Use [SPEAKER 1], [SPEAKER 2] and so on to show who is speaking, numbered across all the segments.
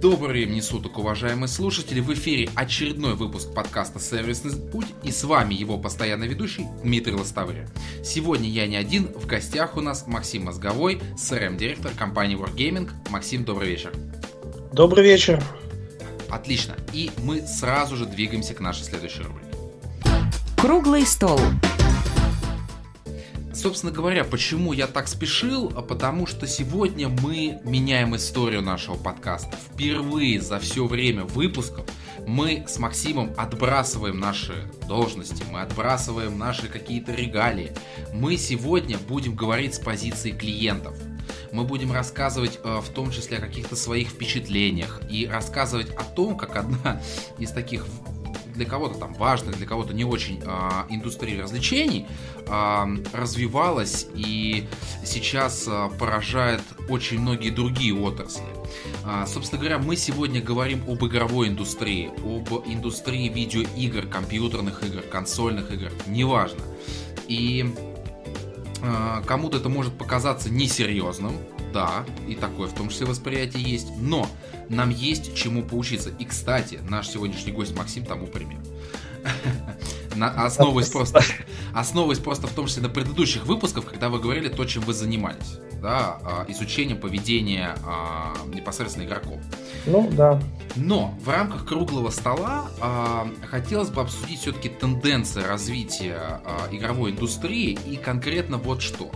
[SPEAKER 1] Добрый времени суток, уважаемые слушатели! В эфире очередной выпуск подкаста «Сервисный путь» и с вами его постоянный ведущий Дмитрий Лостовыря. Сегодня я не один, в гостях у нас Максим Мозговой, CRM-директор компании Wargaming. Максим, добрый вечер!
[SPEAKER 2] Добрый вечер!
[SPEAKER 1] Отлично, и мы сразу же двигаемся к нашей следующей рубрике.
[SPEAKER 3] Круглый стол
[SPEAKER 1] собственно говоря, почему я так спешил? А потому что сегодня мы меняем историю нашего подкаста. Впервые за все время выпусков мы с Максимом отбрасываем наши должности, мы отбрасываем наши какие-то регалии. Мы сегодня будем говорить с позиции клиентов. Мы будем рассказывать э, в том числе о каких-то своих впечатлениях и рассказывать о том, как одна из таких для кого-то там важных, для кого-то не очень э, индустрии развлечений э, развивалась и сейчас э, поражает очень многие другие отрасли. Э, собственно говоря, мы сегодня говорим об игровой индустрии, об индустрии видеоигр, компьютерных игр, консольных игр, неважно. И э, кому-то это может показаться несерьезным, да, и такое в том числе восприятие есть, но нам есть чему поучиться. И, кстати, наш сегодняшний гость Максим тому пример. Основываясь просто, основываясь просто в том числе на предыдущих выпусках, когда вы говорили то, чем вы занимались, да, а, изучением поведения а, непосредственно игроков.
[SPEAKER 2] Ну, да.
[SPEAKER 1] Но в рамках круглого стола а, хотелось бы обсудить все-таки тенденции развития игровой индустрии и конкретно вот что.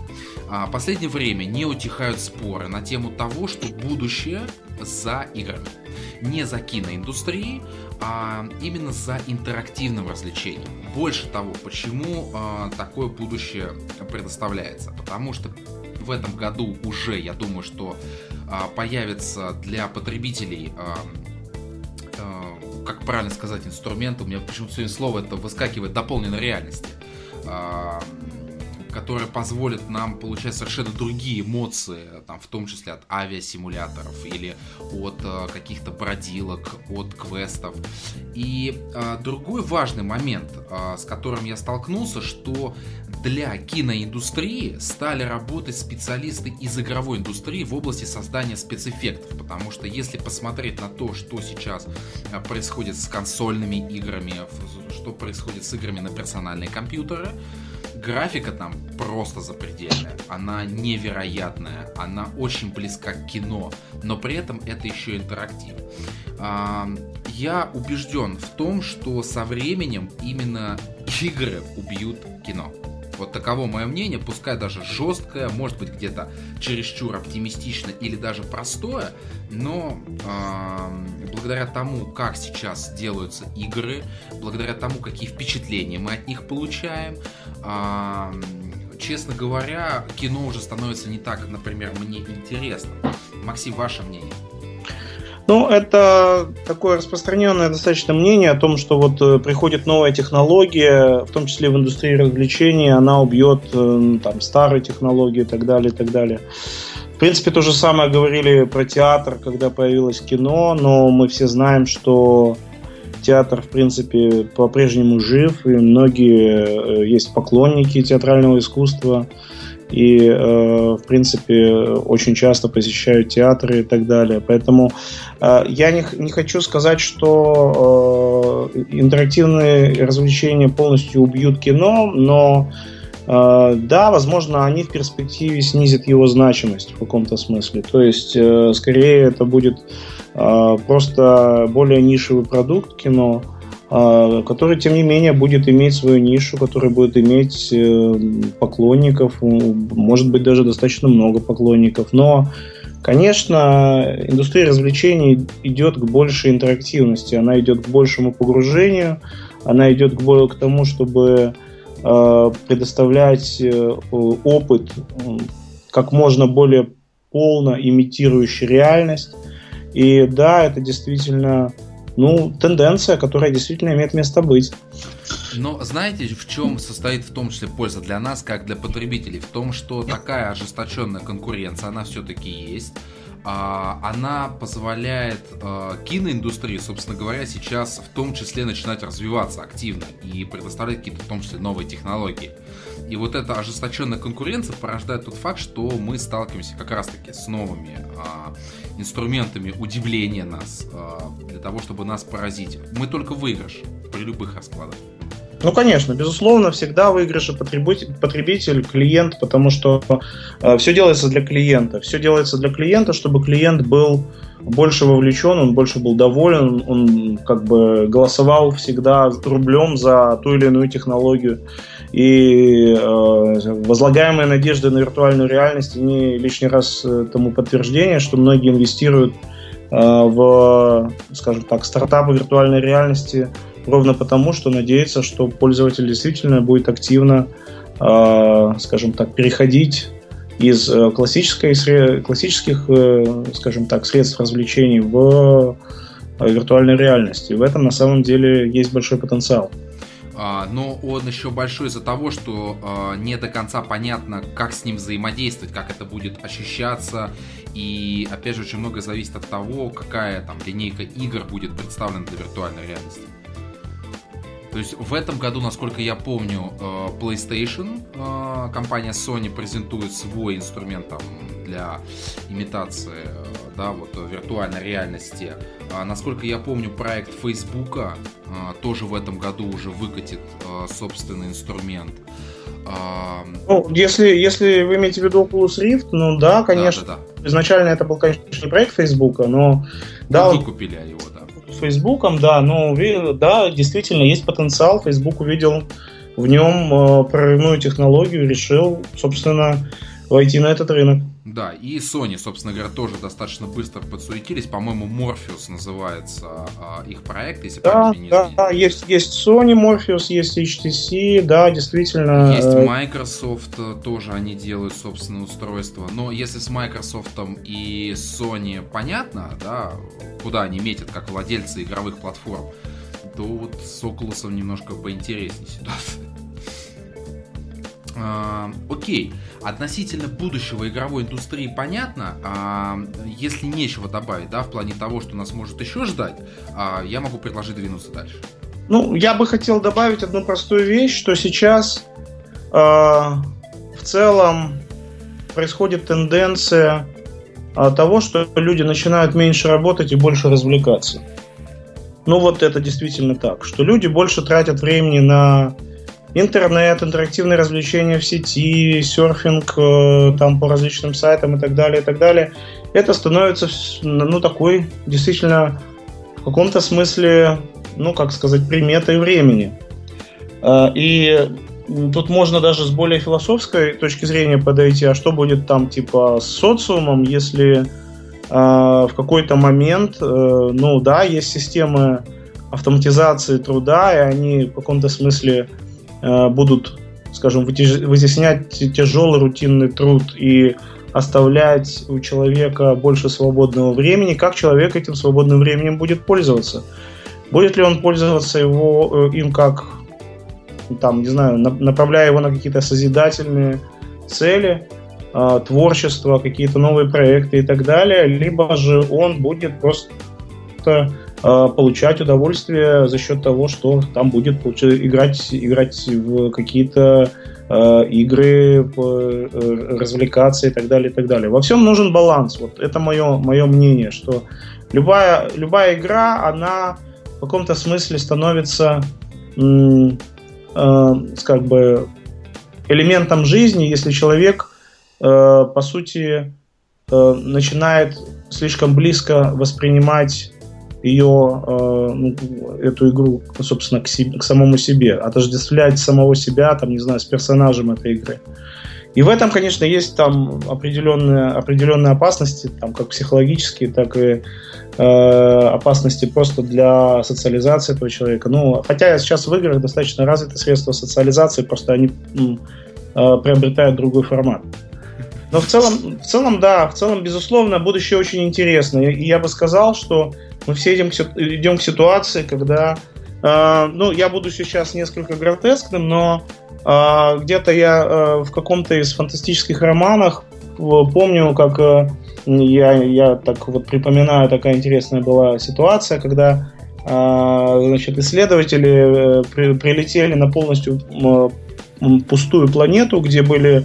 [SPEAKER 1] В последнее время не утихают споры на тему того, что будущее за играми. Не за киноиндустрией, а именно за интерактивным развлечением. Больше того, почему э, такое будущее предоставляется? Потому что в этом году уже, я думаю, что э, появится для потребителей э, как правильно сказать, инструмент, у меня почему-то сегодня слово это выскакивает дополненной реальности которая позволит нам получать совершенно другие эмоции, там, в том числе от авиасимуляторов или от э, каких-то бродилок, от квестов. И э, другой важный момент, э, с которым я столкнулся, что для киноиндустрии стали работать специалисты из игровой индустрии в области создания спецэффектов, потому что если посмотреть на то, что сейчас э, происходит с консольными играми, что происходит с играми на персональные компьютеры, графика там просто запредельная, она невероятная, она очень близка к кино, но при этом это еще интерактив. Я убежден в том, что со временем именно игры убьют кино. Вот таково мое мнение, пускай даже жесткое, может быть где-то чересчур оптимистично или даже простое, но э, благодаря тому, как сейчас делаются игры, благодаря тому, какие впечатления мы от них получаем, э, честно говоря, кино уже становится не так, например, мне интересно. Максим, ваше мнение?
[SPEAKER 2] Ну, это такое распространенное достаточно мнение о том, что вот э, приходит новая технология, в том числе в индустрии развлечений, она убьет э, там старые технологии и так далее, и так далее. В принципе, то же самое говорили про театр, когда появилось кино, но мы все знаем, что театр, в принципе, по-прежнему жив, и многие э, есть поклонники театрального искусства, и, э, в принципе, очень часто посещают театры и так далее. Поэтому э, я не, не хочу сказать, что э, интерактивные развлечения полностью убьют кино, но да, возможно, они в перспективе снизят его значимость в каком-то смысле. То есть, скорее, это будет просто более нишевый продукт кино, который, тем не менее, будет иметь свою нишу, который будет иметь э, поклонников, может быть, даже достаточно много поклонников. Но, конечно, индустрия развлечений идет к большей интерактивности, она идет к большему погружению, она идет к, к тому, чтобы э, предоставлять э, опыт как можно более полно имитирующий реальность. И да, это действительно ну, тенденция, которая действительно имеет место быть.
[SPEAKER 1] Но знаете, в чем состоит в том числе польза для нас, как для потребителей? В том, что такая ожесточенная конкуренция, она все-таки есть. А, она позволяет а, киноиндустрии, собственно говоря, сейчас в том числе начинать развиваться активно и предоставлять какие-то в том числе новые технологии. И вот эта ожесточенная конкуренция порождает тот факт, что мы сталкиваемся как раз-таки с новыми а, инструментами удивления нас, а, для того, чтобы нас поразить. Мы только выигрыш при любых раскладах.
[SPEAKER 2] Ну, конечно, безусловно, всегда выигрыш потребитель, потребитель, клиент, потому что э, все делается для клиента. Все делается для клиента, чтобы клиент был больше вовлечен, он больше был доволен, он как бы голосовал всегда рублем за ту или иную технологию. И э, возлагаемые надежды на виртуальную реальность, они лишний раз э, тому подтверждение, что многие инвестируют э, в, скажем так, стартапы виртуальной реальности ровно потому, что надеется, что пользователь действительно будет активно, э, скажем так, переходить из э, классической, классических, э, скажем так, средств развлечений в виртуальной реальности. В этом на самом деле есть большой потенциал.
[SPEAKER 1] А, но он еще большой из-за того, что а, не до конца понятно, как с ним взаимодействовать, как это будет ощущаться. И опять же, очень много зависит от того, какая там линейка игр будет представлена для виртуальной реальности. То есть в этом году, насколько я помню, э, PlayStation, э, компания Sony презентует свой инструмент там, для имитации э, да, вот, виртуальной реальности. А, насколько я помню, проект Facebook тоже в этом году уже выкатит собственный инструмент.
[SPEAKER 2] А, ну, если, если вы имеете в виду Oculus Rift, ну да, конечно. Да, да, да. Изначально это был, конечно, не проект Facebook, но...
[SPEAKER 1] Да, выкупили его.
[SPEAKER 2] Фейсбуком, да, ну, да, действительно есть потенциал. Фейсбук увидел в нем э, прорывную технологию, решил, собственно, войти на этот рынок.
[SPEAKER 1] Да, и Sony, собственно говоря, тоже достаточно быстро подсуетились. По-моему, Morpheus называется а, их проект, если
[SPEAKER 2] да, не Да, да, есть, есть Sony Morpheus, есть HTC, да, действительно.
[SPEAKER 1] Есть э, Microsoft, э, тоже они делают собственное устройство. Но если с Microsoft и Sony понятно, да, куда они метят, как владельцы игровых платформ, то вот с Oculus немножко поинтереснее ситуация. А, окей, относительно будущего игровой индустрии понятно. А, если нечего добавить, да, в плане того, что нас может еще ждать, а, я могу предложить двинуться дальше.
[SPEAKER 2] Ну, я бы хотел добавить одну простую вещь, что сейчас э, в целом происходит тенденция э, того, что люди начинают меньше работать и больше развлекаться. Ну вот это действительно так, что люди больше тратят времени на интернет, интерактивные развлечения в сети, серфинг э, там по различным сайтам и так далее, и так далее, это становится, ну, такой, действительно, в каком-то смысле, ну, как сказать, приметой времени. Э, и тут можно даже с более философской точки зрения подойти, а что будет там, типа, с социумом, если э, в какой-то момент, ну, да, есть системы автоматизации труда, и они в каком-то смысле будут, скажем, вытеснять тяжелый рутинный труд и оставлять у человека больше свободного времени, как человек этим свободным временем будет пользоваться. Будет ли он пользоваться его, э, им как, там, не знаю, направляя его на какие-то созидательные цели, э, творчество, какие-то новые проекты и так далее, либо же он будет просто Э, получать удовольствие за счет того, что там будет играть, играть в какие-то э, игры, э, развлекаться и так далее, и так далее. Во всем нужен баланс. Вот это мое, мое мнение, что любая, любая игра, она в каком-то смысле становится э, как бы элементом жизни, если человек, э, по сути, э, начинает слишком близко воспринимать ее, э, ну, эту игру, собственно, к, себе, к самому себе, отождествлять самого себя, там, не знаю, с персонажем этой игры. И в этом, конечно, есть там определенные, определенные опасности, там, как психологические, так и э, опасности просто для социализации этого человека. Ну, хотя сейчас в играх достаточно развиты средства социализации, просто они э, приобретают другой формат. Но в целом, в целом, да, в целом, безусловно, будущее очень интересно. И я бы сказал, что мы все идем, идем к ситуации, когда, э, ну, я буду сейчас несколько гротескным, но э, где-то я э, в каком-то из фантастических романах помню, как э, я, я так вот припоминаю, такая интересная была ситуация, когда э, значит, исследователи э, при, прилетели на полностью пустую планету, где были э,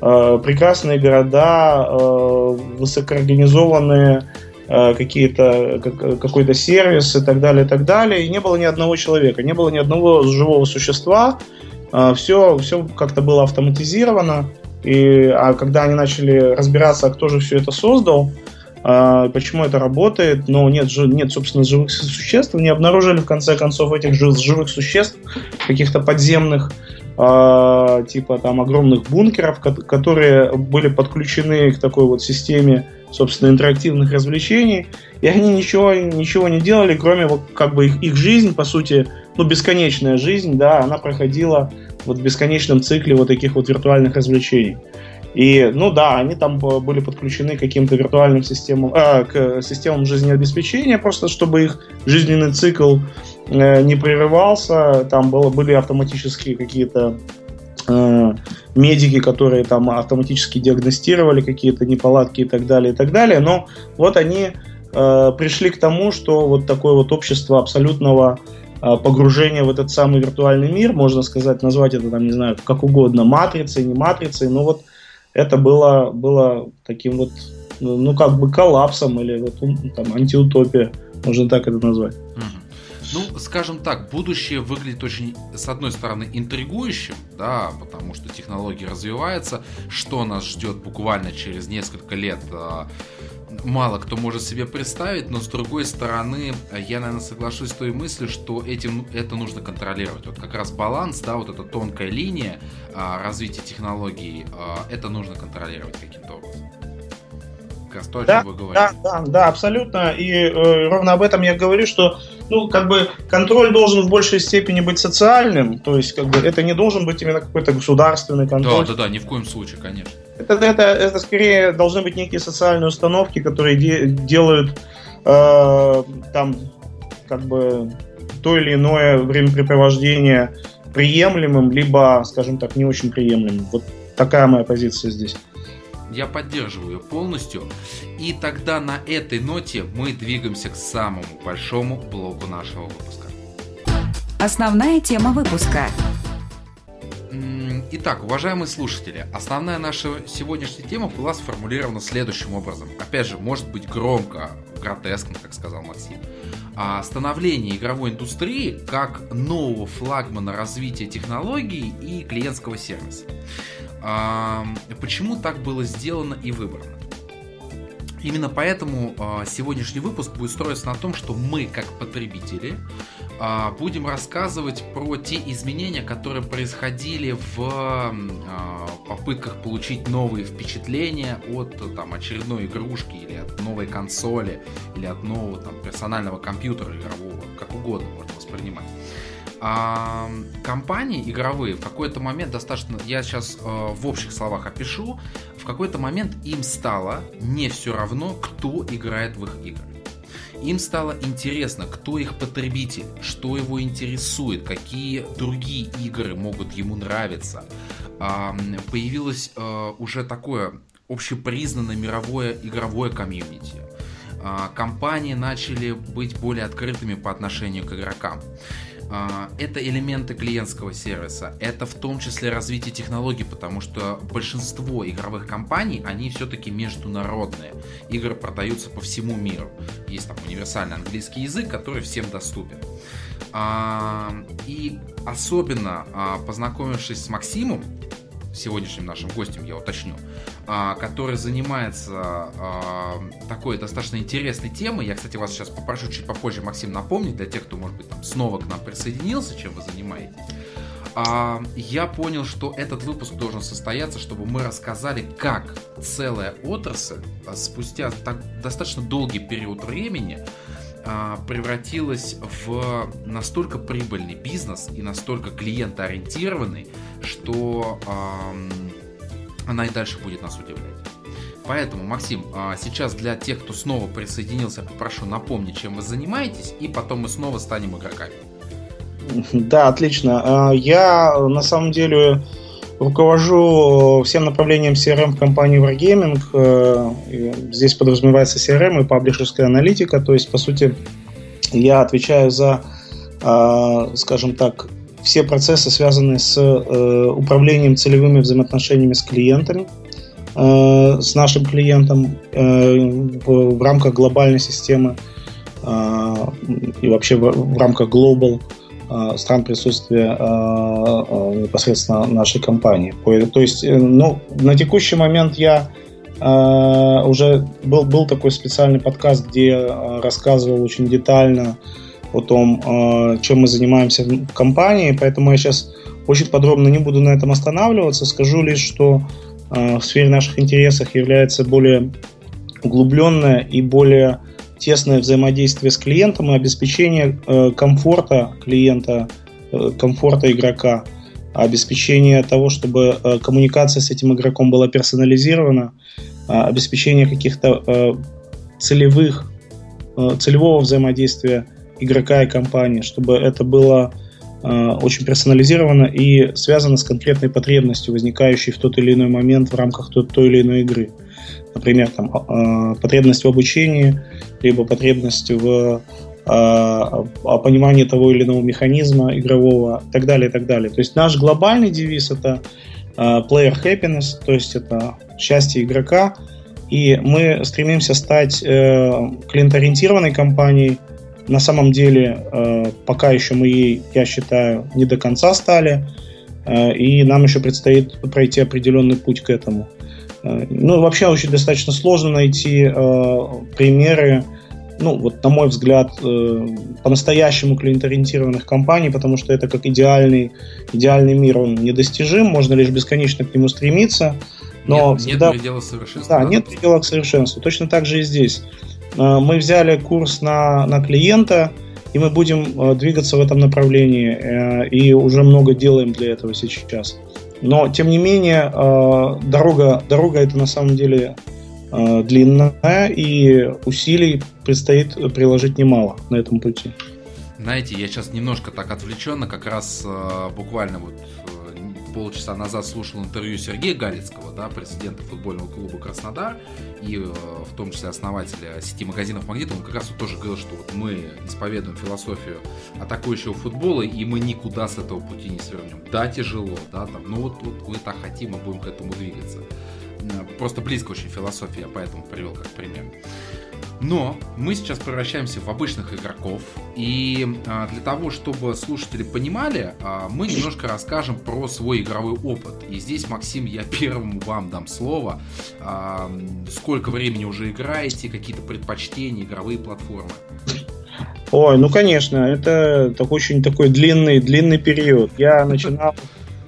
[SPEAKER 2] прекрасные города, э, высокоорганизованные э, какие-то как, какой-то сервис и так далее, и так далее, и не было ни одного человека, не было ни одного живого существа, э, все, все как-то было автоматизировано, и, а когда они начали разбираться, а кто же все это создал, почему это работает, но нет, нет, собственно, живых существ. Не обнаружили, в конце концов, этих живых существ, каких-то подземных, э, типа там огромных бункеров, которые были подключены к такой вот системе, собственно, интерактивных развлечений. И они ничего, ничего не делали, кроме вот как бы их, их жизнь, по сути, ну, бесконечная жизнь, да, она проходила вот в бесконечном цикле вот таких вот виртуальных развлечений. И, ну да, они там были подключены к каким-то виртуальным системам, э, к системам жизнеобеспечения, просто чтобы их жизненный цикл не прерывался. Там было, были автоматические какие-то э, медики, которые там автоматически диагностировали какие-то неполадки и так далее, и так далее. Но вот они э, пришли к тому, что вот такое вот общество абсолютного э, погружения в этот самый виртуальный мир, можно сказать, назвать это там, не знаю, как угодно, матрицей, не матрицей, но вот это было, было таким вот, ну, ну, как бы коллапсом или вот там антиутопия, можно так это назвать.
[SPEAKER 1] Ну, скажем так, будущее выглядит очень, с одной стороны, интригующим, да, потому что технологии развиваются, что нас ждет буквально через несколько лет, а, мало кто может себе представить, но с другой стороны, я, наверное, соглашусь с той мыслью, что этим это нужно контролировать. Вот как раз баланс, да, вот эта тонкая линия а, развития технологий, а, это нужно контролировать каким-то образом.
[SPEAKER 2] Как раз то, о да, чем вы говорите. Да, да, да, абсолютно. И э, ровно об этом я говорю, что ну, как бы контроль должен в большей степени быть социальным, то есть, как бы, это не должен быть именно какой-то государственный контроль.
[SPEAKER 1] Да, да, да, ни в коем случае, конечно.
[SPEAKER 2] Это, это, это скорее должны быть некие социальные установки, которые де, делают э, там как бы то или иное времяпрепровождение приемлемым, либо, скажем так, не очень приемлемым. Вот такая моя позиция здесь.
[SPEAKER 1] Я поддерживаю ее полностью. И тогда на этой ноте мы двигаемся к самому большому блоку нашего выпуска.
[SPEAKER 3] Основная тема выпуска.
[SPEAKER 1] Итак, уважаемые слушатели, основная наша сегодняшняя тема была сформулирована следующим образом. Опять же, может быть громко, гротескно, как сказал Максим. А становление игровой индустрии как нового флагмана развития технологий и клиентского сервиса. А, почему так было сделано и выбрано? Именно поэтому э, сегодняшний выпуск будет строиться на том, что мы, как потребители, э, будем рассказывать про те изменения, которые происходили в э, попытках получить новые впечатления от там, очередной игрушки или от новой консоли или от нового там, персонального компьютера игрового, как угодно можно воспринимать а, компании игровые в какой-то момент достаточно, я сейчас э, в общих словах опишу, в какой-то момент им стало не все равно, кто играет в их игры. Им стало интересно, кто их потребитель, что его интересует, какие другие игры могут ему нравиться. А, появилось а, уже такое общепризнанное мировое игровое комьюнити. А, компании начали быть более открытыми по отношению к игрокам. А, это элементы клиентского сервиса, это в том числе развитие технологий, потому что большинство игровых компаний, они все-таки международные. Игры продаются по всему миру. Есть там универсальный английский язык, который всем доступен. А, и особенно а, познакомившись с Максимом, сегодняшним нашим гостем, я уточню, а, который занимается а, такой достаточно интересной темой. Я, кстати, вас сейчас попрошу чуть попозже, Максим, напомнить для тех, кто, может быть, там снова к нам присоединился, чем вы занимаетесь. А, я понял, что этот выпуск должен состояться, чтобы мы рассказали, как целая отрасль спустя так, достаточно долгий период времени превратилась в настолько прибыльный бизнес и настолько клиентоориентированный, что она и дальше будет нас удивлять. Поэтому, Максим, а, сейчас для тех, кто снова присоединился, попрошу напомнить, чем вы занимаетесь, и потом мы снова станем игроками.
[SPEAKER 2] Да, отлично. А, я на самом деле руковожу всем направлением CRM в компании Wargaming. Э, здесь подразумевается CRM и паблишерская аналитика. То есть, по сути, я отвечаю за, а, скажем так, все процессы, связанные с э, управлением целевыми взаимоотношениями с клиентами, э, с нашим клиентом в, рамках глобальной системы э, и вообще в, рамках global стран присутствия э, э, непосредственно нашей компании. То есть, э, ну, на текущий момент я э, уже был, был такой специальный подкаст, где рассказывал очень детально о том, э, чем мы занимаемся в компании, поэтому я сейчас очень подробно не буду на этом останавливаться, скажу лишь, что э, в сфере наших интересов является более углубленное и более тесное взаимодействие с клиентом и обеспечение э, комфорта клиента, комфорта игрока, обеспечение того, чтобы коммуникация с этим игроком была персонализирована, обеспечение каких-то целевых, целевого взаимодействия игрока и компании, чтобы это было э, очень персонализировано и связано с конкретной потребностью, возникающей в тот или иной момент в рамках той, той или иной игры. Например, там, э, потребность в обучении, либо потребность в э, понимании того или иного механизма игрового и так далее, и так далее. То есть наш глобальный девиз это player happiness, то есть это счастье игрока, и мы стремимся стать э, клиенториентированной компанией, на самом деле, э, пока еще мы ей, я считаю, не до конца стали, э, и нам еще предстоит пройти определенный путь к этому. Э, ну, вообще очень достаточно сложно найти примеры, ну, вот на мой взгляд, по-настоящему клиенториентированных компаний, потому что это как идеальный, идеальный мир, он недостижим, можно лишь бесконечно к нему стремиться, но
[SPEAKER 1] нет, всегда... нет предела совершенства.
[SPEAKER 2] Да, да, нет предела к совершенству. Точно так же и здесь. Э, мы взяли курс на, на клиента, и мы будем э, двигаться в этом направлении, э, и уже много делаем для этого сейчас. Но, тем не менее, дорога, дорога это на самом деле длинная, и усилий предстоит приложить немало на этом пути.
[SPEAKER 1] Знаете, я сейчас немножко так отвлеченно, как раз буквально вот полчаса назад слушал интервью Сергея Галицкого, да, президента футбольного клуба Краснодар, и э, в том числе основателя сети магазинов Магнит, он как раз вот тоже говорил, что вот мы исповедуем философию атакующего футбола, и мы никуда с этого пути не свернем. Да, тяжело, да, там, но вот, вот мы так хотим, мы будем к этому двигаться. Просто близко очень философия, поэтому привел как пример. Но мы сейчас превращаемся в обычных игроков, и а, для того, чтобы слушатели понимали, а, мы немножко расскажем про свой игровой опыт. И здесь, Максим, я первому вам дам слово. А, сколько времени уже играете, какие-то предпочтения, игровые платформы?
[SPEAKER 2] Ой, ну конечно, это такой очень такой длинный, длинный период. Я начинал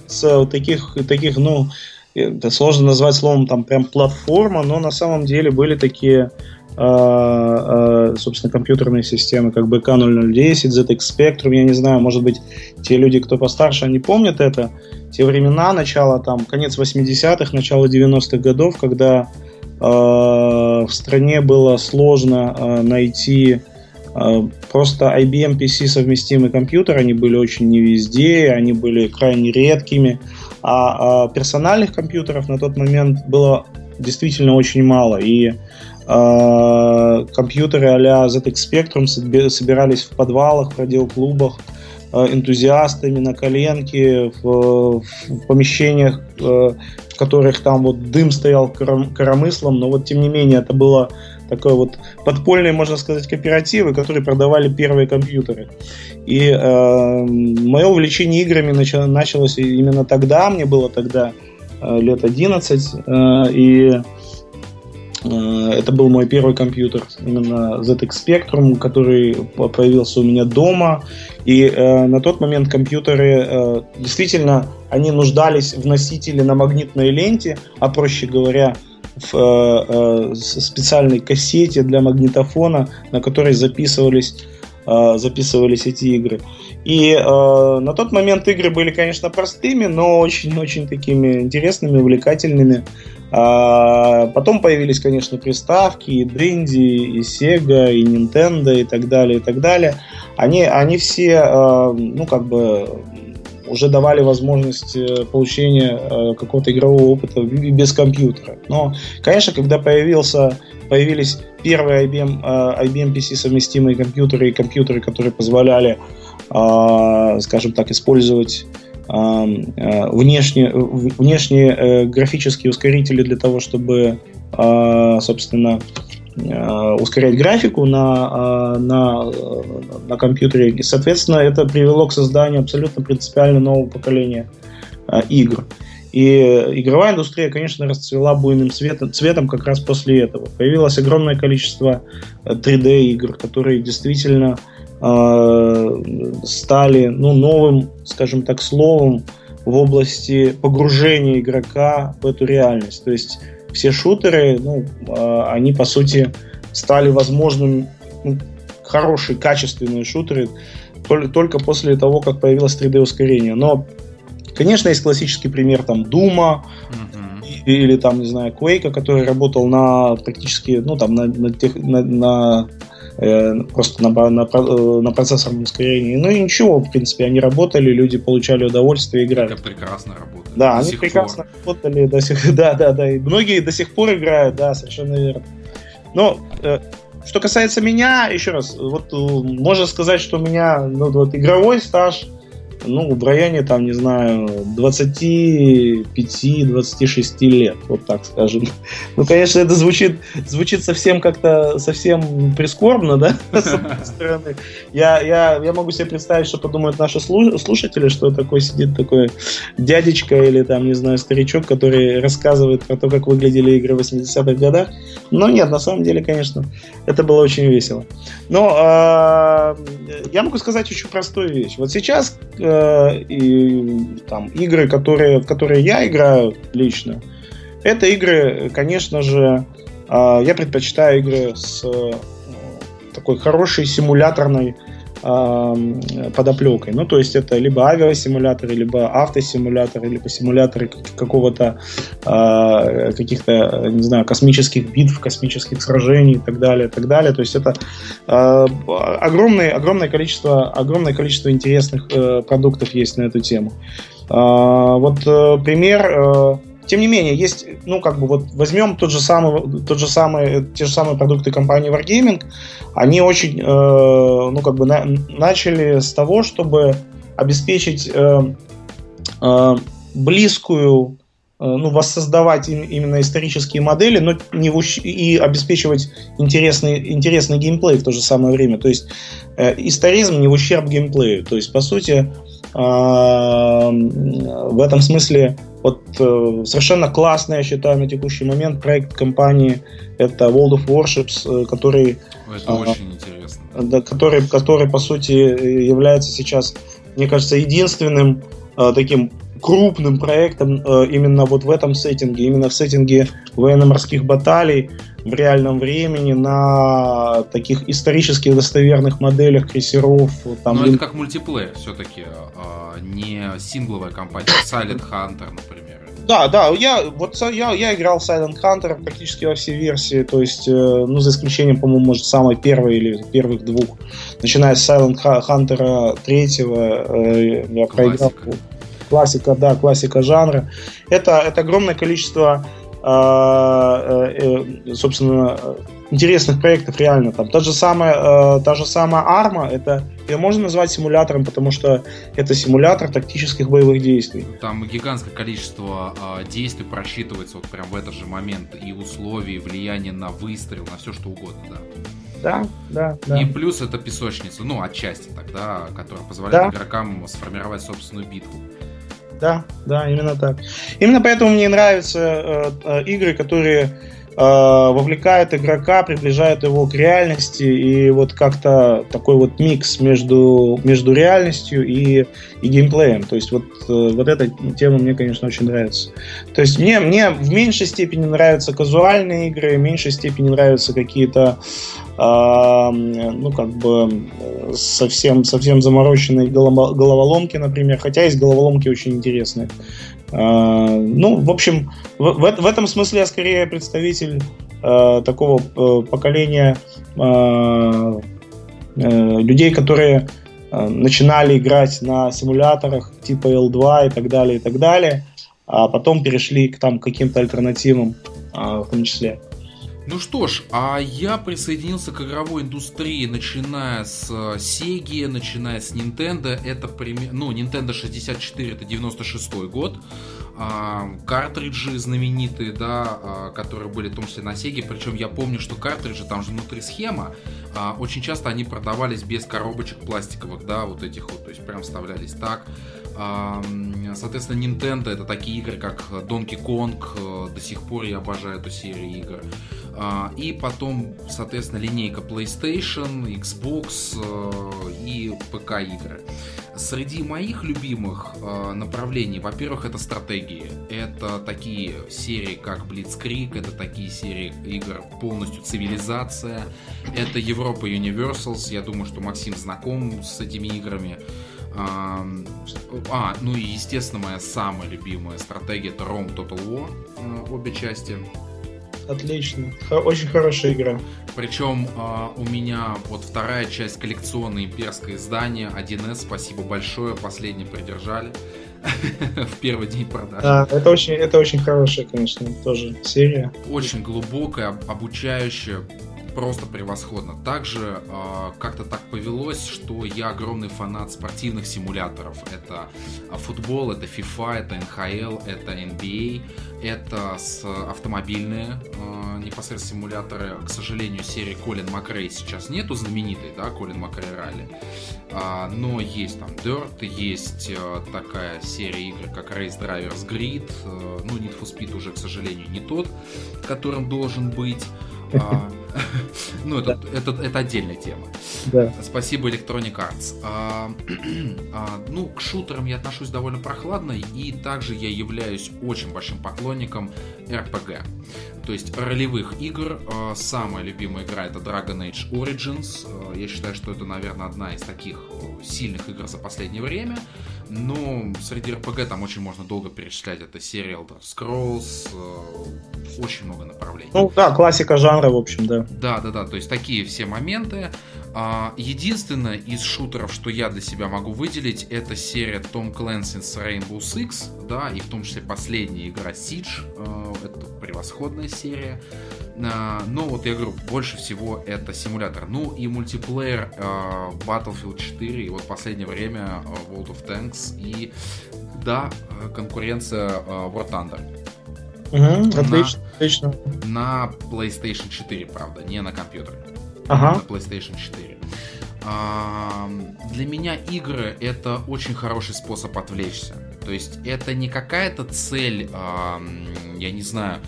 [SPEAKER 2] с таких, таких, ну, это сложно назвать словом там прям платформа, но на самом деле были такие собственно, компьютерные системы, как BK0010, ZX Spectrum, я не знаю, может быть, те люди, кто постарше, они помнят это, те времена, начало там, конец 80-х, начало 90-х годов, когда э, в стране было сложно найти просто IBM PC совместимый компьютер, они были очень не везде, они были крайне редкими, а, а персональных компьютеров на тот момент было действительно очень мало, и компьютеры а-ля ZX Spectrum собирались в подвалах, в радиоклубах, э, энтузиастами на коленке, в, в помещениях, э, в которых там вот дым стоял коромыслом, но вот тем не менее это было такое вот подпольные, можно сказать, кооперативы, которые продавали первые компьютеры. И э, мое увлечение играми началось именно тогда, мне было тогда э, лет 11, э, и это был мой первый компьютер, именно ZX Spectrum, который появился у меня дома. И э, на тот момент компьютеры э, действительно они нуждались в носителе на магнитной ленте, а проще говоря, в э, э, специальной кассете для магнитофона, на которой записывались э, записывались эти игры. И э, на тот момент игры были, конечно, простыми, но очень-очень такими интересными, увлекательными. А потом появились, конечно, приставки, и Dendy, и Sega, и Nintendo, и так далее, и так далее. Они, они все, а, ну, как бы уже давали возможность э, получения э, какого-то игрового опыта без компьютера. Но, конечно, когда появился, появились первые IBM, IBM PC совместимые компьютеры и компьютеры, которые позволяли э, скажем так, использовать внешние, внешние графические ускорители для того, чтобы, собственно, ускорять графику на, на, на компьютере. И, соответственно, это привело к созданию абсолютно принципиально нового поколения игр. И игровая индустрия, конечно, расцвела буйным цветом, цветом как раз после этого. Появилось огромное количество 3D-игр, э, которые действительно э, стали ну, новым, скажем так, словом в области погружения игрока в эту реальность. То есть все шутеры, ну, э, они по сути стали возможным, ну, хорошие, качественные шутеры только, после того, как появилось 3D-ускорение. Но Конечно, есть классический пример там Дума или там, не знаю, Quake, который работал на практически, ну там на, на, тех, на, на просто на, на, э, на процессорном ускорении. Ну и ничего, в принципе, они работали, люди получали удовольствие, играли.
[SPEAKER 1] Это прекрасно работает.
[SPEAKER 2] Да, до они прекрасно пор. работали до сих да, да, да. И многие до сих пор играют, да, совершенно верно. Но э, что касается меня, еще раз, вот э, можно сказать, что у меня ну, вот игровой стаж ну, в районе, там, не знаю, 25-26 лет, вот так скажем. Ну, конечно, это звучит, звучит совсем как-то, совсем прискорбно, да, с одной стороны. Я, я, я могу себе представить, что подумают наши слушатели, что такой сидит такой дядечка или, там, не знаю, старичок, который рассказывает про то, как выглядели игры в 80-х годах. Но нет, на самом деле, конечно, это было очень весело. Но э, я могу сказать очень простую вещь. Вот сейчас э, и там игры, которые, в которые я играю лично, это игры, конечно же, а, я предпочитаю игры с э, такой хорошей симуляторной подоплекой. Ну, то есть это либо авиасимуляторы, либо автосимуляторы, либо симуляторы какого-то э, каких-то, не знаю, космических битв, космических сражений и так далее, и так далее. То есть это э, огромное, огромное количество, огромное количество интересных э, продуктов есть на эту тему. Э, вот э, пример э, тем не менее, есть, ну, как бы вот возьмем тот же самый, тот же самый, те же самые продукты компании Wargaming, они очень, э, ну, как бы на, начали с того, чтобы обеспечить э, э, близкую, э, ну, воссоздавать им, именно исторические модели, но не в ущ... и обеспечивать интересный, интересный геймплей в то же самое время. То есть э, историзм не в ущерб геймплею. То есть, по сути, э, в этом смысле вот э, совершенно классный, я считаю, на текущий момент проект компании это World of Warships, э, который...
[SPEAKER 1] Это э, очень интересно.
[SPEAKER 2] Да, который, который, по сути, является сейчас, мне кажется, единственным э, таким крупным проектом э, именно вот в этом сеттинге, именно в сеттинге военно-морских баталий в реальном времени на таких исторически достоверных моделях крейсеров.
[SPEAKER 1] Там, Но это как мультиплеер все-таки, э, не сингловая компания, Silent Hunter, например.
[SPEAKER 2] Да, да, я вот я, я играл в Silent Hunter практически во все версии, то есть, э, ну, за исключением, по-моему, может, самой первой или первых двух. Начиная с Silent Hunter третьего, э, я проиграл. Классика, да, классика жанра. Это, это огромное количество а, э, собственно, интересных проектов реально. Там та же самая, та же самая Арма, это ее можно назвать симулятором, потому что это симулятор тактических боевых действий.
[SPEAKER 1] Там гигантское количество э, действий просчитывается вот прям в этот же момент и условий, влияние на выстрел, на все что угодно, да.
[SPEAKER 2] Да, да, да.
[SPEAKER 1] И плюс это песочница, ну, отчасти тогда, которая позволяет да. игрокам сформировать собственную битву.
[SPEAKER 2] Да, да, именно так. Именно поэтому мне нравятся э, э, игры, которые э, вовлекают игрока, приближают его к реальности, и вот как-то такой вот микс между, между реальностью и, и геймплеем. То есть вот, э, вот эта тема мне, конечно, очень нравится. То есть мне, мне в меньшей степени нравятся казуальные игры, в меньшей степени нравятся какие-то ну, как бы совсем, совсем замороченные головоломки, например, хотя есть головоломки очень интересные. А, ну, в общем, в, в этом смысле я скорее представитель а, такого э, поколения а, э, людей, которые начинали играть на симуляторах типа L2 и так далее, и так далее, а потом перешли к там каким-то альтернативам в том числе.
[SPEAKER 1] Ну что ж, а я присоединился к игровой индустрии, начиная с э, Sega, начиная с Nintendo. Это пример... Ну, Nintendo 64 это 96 год. А, картриджи знаменитые, да, а, которые были в том числе на Sega. Причем я помню, что картриджи, там же внутри схема. А, очень часто они продавались без коробочек пластиковых, да, вот этих вот. То есть прям вставлялись так. Соответственно, Nintendo это такие игры, как Donkey Kong. Э, до сих пор я обожаю эту серию игр. А, и потом, соответственно, линейка PlayStation, Xbox э, и ПК игры. Среди моих любимых э, направлений, во-первых, это стратегии. Это такие серии, как Blitzkrieg, это такие серии игр полностью цивилизация. Это Европа Universals. Я думаю, что Максим знаком с этими играми. А, ну и естественно моя самая любимая стратегия это Rome Total War, э, обе части.
[SPEAKER 2] Отлично. Очень хорошая игра.
[SPEAKER 1] Причем э, у меня вот вторая часть коллекционное имперское издание 1С. Спасибо большое. Последний придержали в первый день продаж.
[SPEAKER 2] Да, это очень, это очень хорошая, конечно, тоже серия.
[SPEAKER 1] Очень глубокая, обучающая просто превосходно. Также э, как-то так повелось, что я огромный фанат спортивных симуляторов. Это а, футбол, это FIFA, это NHL, это NBA, это с автомобильные э, непосредственно симуляторы. К сожалению, серии Колин Макрей сейчас нету знаменитой, да, Колин Макрей Ралли. Э, но есть там Dirt, есть э, такая серия игр, как Race Drivers Grid. Э, ну, Need for Speed уже, к сожалению, не тот, которым должен быть. А, ну, это, это, это отдельная тема. Да. Спасибо Electronic Arts. А, а, ну, к шутерам я отношусь довольно прохладно, и также я являюсь очень большим поклонником RPG. То есть ролевых игр. А, самая любимая игра это Dragon Age Origins. А, я считаю, что это, наверное, одна из таких сильных игр за последнее время. Но среди RPG там очень можно долго перечислять. Это серия Elder Scrolls, э, очень много направлений.
[SPEAKER 2] Ну да, классика жанра, в общем, да.
[SPEAKER 1] Да, да, да, то есть такие все моменты. А, единственное из шутеров, что я для себя могу выделить, это серия Tom Clancy's Rainbow Six, да, и в том числе последняя игра Siege, э, это превосходная серия. А, но вот я говорю, больше всего это симулятор. Ну и мультиплеер э, Battlefield 4, и вот последнее время э, World of Tanks, и да, конкуренция War Thunder.
[SPEAKER 2] Угу, отлично, на, отлично.
[SPEAKER 1] На PlayStation 4, правда, не на компьютере ага. на PlayStation 4. А, для меня игры это очень хороший способ отвлечься. То есть это не какая-то цель, а, я не знаю,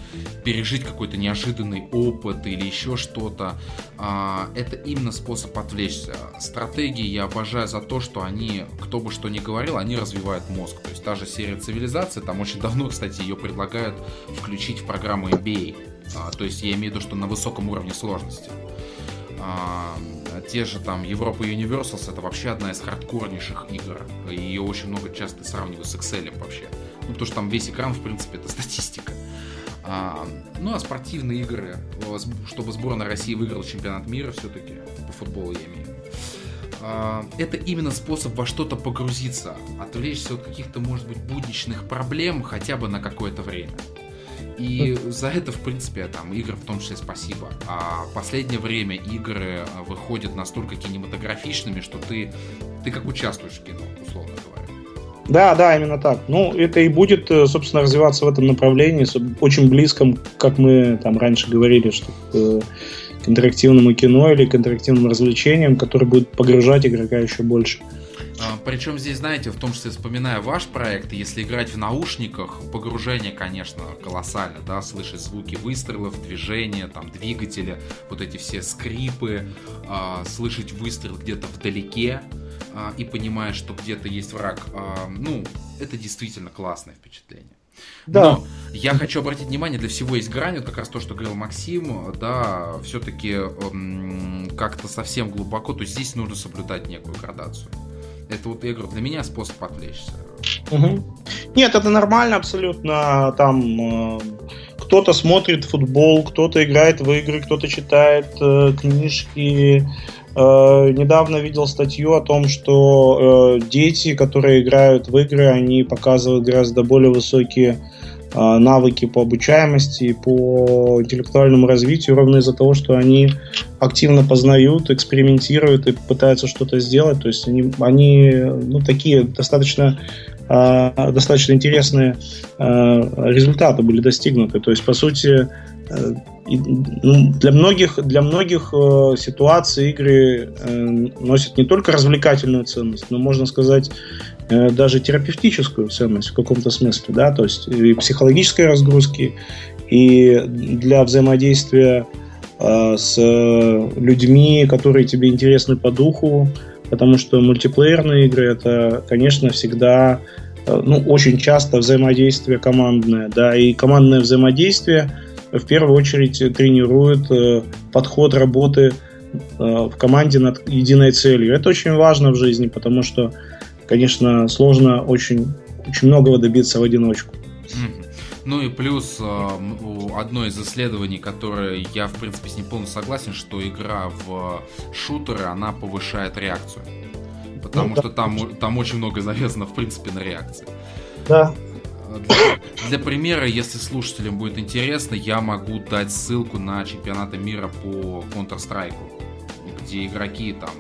[SPEAKER 1] пережить какой-то неожиданный опыт или еще что-то. А, это именно способ отвлечься. Стратегии я обожаю за то, что они, кто бы что ни говорил, они развивают мозг. То есть та же серия цивилизации, там очень давно, кстати, ее предлагают включить в программу MBA. А, то есть я имею в виду, что на высоком уровне сложности. Те же там Европа Universals это вообще одна из хардкорнейших игр. Ее очень много часто сравнивают с Excel вообще. Ну, потому что там весь экран, в принципе, это статистика. А, ну, а спортивные игры, чтобы сборная России выиграла чемпионат мира все-таки, по футболу я имею а, это именно способ во что-то погрузиться, отвлечься от каких-то, может быть, будничных проблем хотя бы на какое-то время. И за это, в принципе, там, игры в том числе спасибо. А последнее время игры а, выходят настолько кинематографичными, что ты, ты как участвуешь в кино, условно говоря.
[SPEAKER 2] Да, да, именно так. Ну, это и будет, э, собственно, развиваться в этом направлении, очень близком, как мы там раньше говорили, что э, к интерактивному кино или к интерактивным развлечениям, которые будут погружать игрока еще больше.
[SPEAKER 1] А, Причем здесь, знаете, в том числе вспоминая ваш проект, если играть в наушниках, погружение, конечно, колоссально, да, слышать звуки выстрелов, движения, там, двигателя, вот эти все скрипы, э, слышать выстрел где-то вдалеке э, и понимая, что где-то есть враг, ну, это действительно классное впечатление. Да. Но я хочу обратить внимание, для всего есть грань, вот как раз то, что говорил Максим, да, все-таки как-то совсем глубоко, то есть здесь нужно соблюдать некую градацию. Это вот, я говорю, для меня способ отвлечься.
[SPEAKER 2] Угу. Нет, это нормально абсолютно. Там э, кто-то смотрит футбол, кто-то играет в игры, кто-то читает э, книжки. Э, недавно видел статью о том, что э, дети, которые играют в игры, они показывают гораздо более высокие навыки по обучаемости, по интеллектуальному развитию, ровно из-за того, что они активно познают, экспериментируют и пытаются что-то сделать. То есть они, они ну, такие достаточно э, достаточно интересные э, результаты были достигнуты. То есть, по сути, э, ну, для многих, для многих э, ситуаций игры э, носят не только развлекательную ценность, но, можно сказать, э, даже терапевтическую ценность в каком-то смысле. Да? То есть и психологической разгрузки, и для взаимодействия э, с людьми, которые тебе интересны по духу, потому что мультиплеерные игры это, конечно, всегда, э, ну, очень часто взаимодействие командное, да, и командное взаимодействие в первую очередь тренирует э, подход работы э, в команде над единой целью. Это очень важно в жизни, потому что, конечно, сложно очень, очень многого добиться в одиночку.
[SPEAKER 1] Ну и плюс одно из исследований, которое я, в принципе, с ним полностью согласен, что игра в шутеры, она повышает реакцию. Потому ну, что да. там, там очень много завязано, в принципе, на реакции.
[SPEAKER 2] Да.
[SPEAKER 1] Для, для примера, если слушателям будет интересно, я могу дать ссылку на чемпионаты мира по Counter-Strike, где игроки там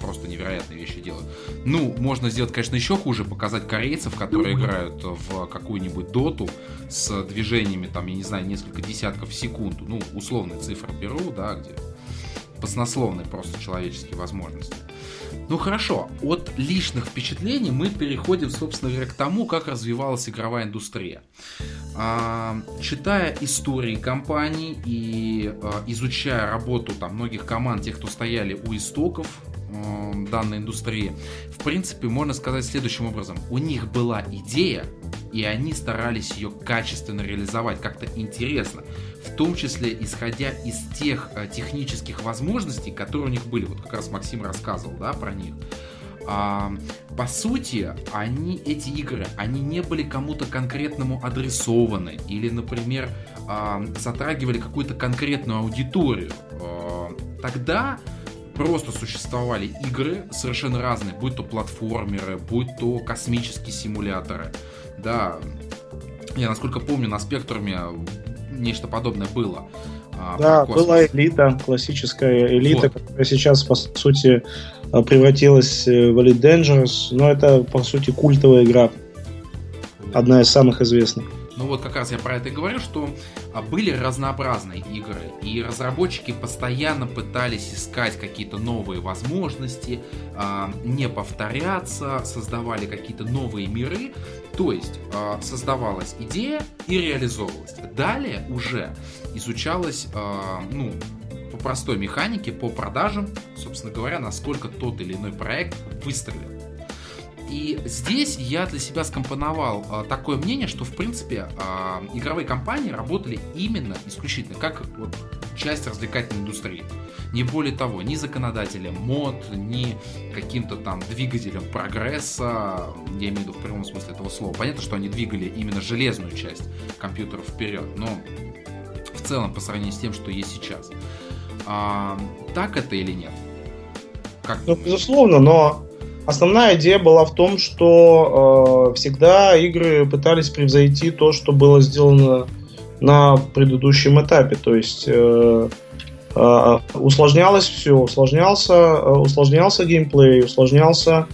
[SPEAKER 1] просто невероятные вещи делают. Ну, можно сделать, конечно, еще хуже, показать корейцев, которые играют в какую-нибудь доту с движениями, там, я не знаю, несколько десятков в секунду. Ну, условные цифры беру, да, где баснословные просто человеческие возможности. Ну хорошо, от личных впечатлений мы переходим, собственно говоря, к тому, как развивалась игровая индустрия. А, читая истории компаний и а, изучая работу там многих команд, тех, кто стояли у истоков э, данной индустрии, в принципе, можно сказать следующим образом. У них была идея, и они старались ее качественно реализовать, как-то интересно, в том числе исходя из тех э, технических возможностей, которые у них были. Вот как раз Максим рассказывал, да, про них. По сути, они, эти игры, они не были кому-то конкретному адресованы или, например, затрагивали какую-то конкретную аудиторию. Тогда просто существовали игры совершенно разные, будь то платформеры, будь то космические симуляторы. Да, я насколько помню, на спектруме нечто подобное было.
[SPEAKER 2] А, да, была элита, классическая элита, вот. которая сейчас, по сути, превратилась в Elite Dangerous, но это, по сути, культовая игра. Одна из самых известных.
[SPEAKER 1] Ну вот как раз я про это и говорю, что а, были разнообразные игры, и разработчики постоянно пытались искать какие-то новые возможности, а, не повторяться, создавали какие-то новые миры, то есть а, создавалась идея и реализовывалась. Далее уже изучалась, ну, по простой механике, по продажам, собственно говоря, насколько тот или иной проект выстрелил. И здесь я для себя скомпоновал а, такое мнение, что в принципе а, игровые компании работали именно исключительно как вот, часть развлекательной индустрии. Не более того, ни законодателем мод, ни каким-то там двигателем прогресса, я имею в виду в прямом смысле этого слова. Понятно, что они двигали именно железную часть компьютеров вперед, но в целом по сравнению с тем, что есть сейчас. А, так это или нет?
[SPEAKER 2] Как ну, безусловно, но Основная идея была в том, что э, всегда игры пытались превзойти то, что было сделано на предыдущем этапе. То есть э, э, усложнялось все, усложнялся, э, усложнялся геймплей, усложнялся,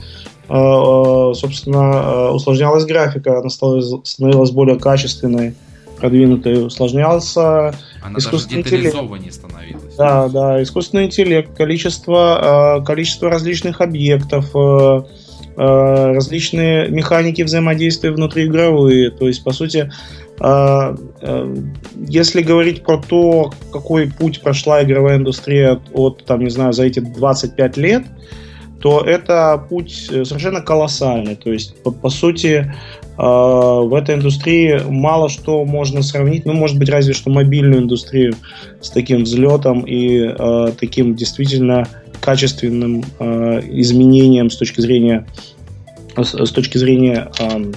[SPEAKER 2] э, э, собственно, э, усложнялась графика, она стала, становилась более качественной, продвинутой, усложнялся
[SPEAKER 1] она искусственный даже детализованнее становилась.
[SPEAKER 2] Да, да, искусственный интеллект, количество, э, количество различных объектов, э, э, различные механики взаимодействия внутриигровые. То есть, по сути, если говорить про то, какой путь прошла игровая индустрия от, от там, не знаю, за эти 25 лет, то это путь совершенно колоссальный. То есть, по, по сути, а, в этой индустрии мало что можно сравнить, ну, может быть, разве что мобильную индустрию с таким взлетом и э, таким действительно качественным э, изменением с точки зрения с, с точки зрения э,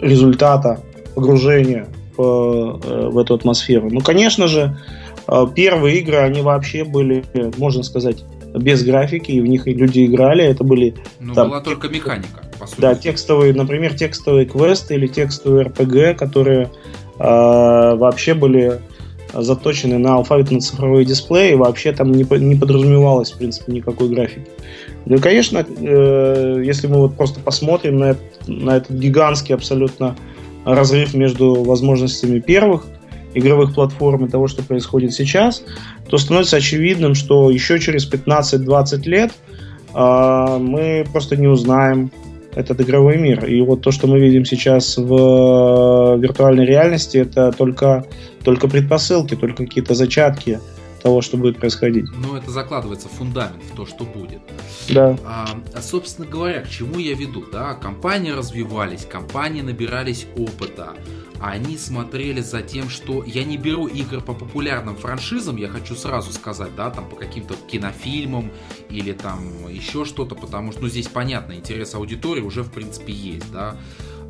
[SPEAKER 2] результата погружения в, э, в эту атмосферу. Ну, конечно же, э, первые игры, они вообще были, можно сказать, без графики, и в них люди играли. Это были...
[SPEAKER 1] Ну, там, была только механика,
[SPEAKER 2] по сути. Да, текстовые, например, текстовые квесты или текстовые РПГ, которые э, вообще были заточены на алфавитно-цифровые дисплеи, вообще там не, не подразумевалось, в принципе, никакой графики. Ну и, конечно, э, если мы вот просто посмотрим на, этот, на этот гигантский абсолютно разрыв между возможностями первых игровых платформ и того, что происходит сейчас, то становится очевидным, что еще через 15-20 лет э, мы просто не узнаем этот игровой мир. И вот то, что мы видим сейчас в э, виртуальной реальности, это только, только предпосылки, только какие-то зачатки того, что будет происходить.
[SPEAKER 1] Но это закладывается фундамент в то, что будет.
[SPEAKER 2] Да.
[SPEAKER 1] А, а собственно говоря, к чему я веду? Да, компании развивались, компании набирались опыта, они смотрели за тем, что я не беру игры по популярным франшизам, я хочу сразу сказать, да, там по каким-то кинофильмам или там еще что-то, потому что, ну, здесь понятно, интерес аудитории уже, в принципе, есть, да.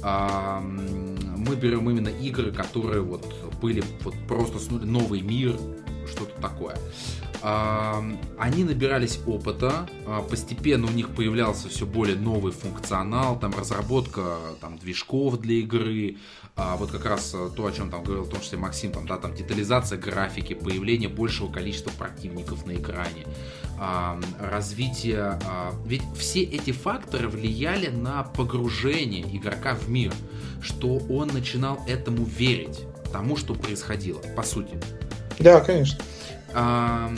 [SPEAKER 1] А, мы берем именно игры, которые вот были вот просто новый мир, что-то такое. Они набирались опыта, а, постепенно у них появлялся все более новый функционал, там разработка там, движков для игры, а, вот как раз э, то, о чем там говорил в том числе Максим, там, да, там детализация графики, появление большего количества противников на экране, развитие, а, ведь все эти факторы влияли на погружение игрока в мир, что он начинал этому верить, тому, что происходило, по сути.
[SPEAKER 2] Да, конечно.
[SPEAKER 1] И а,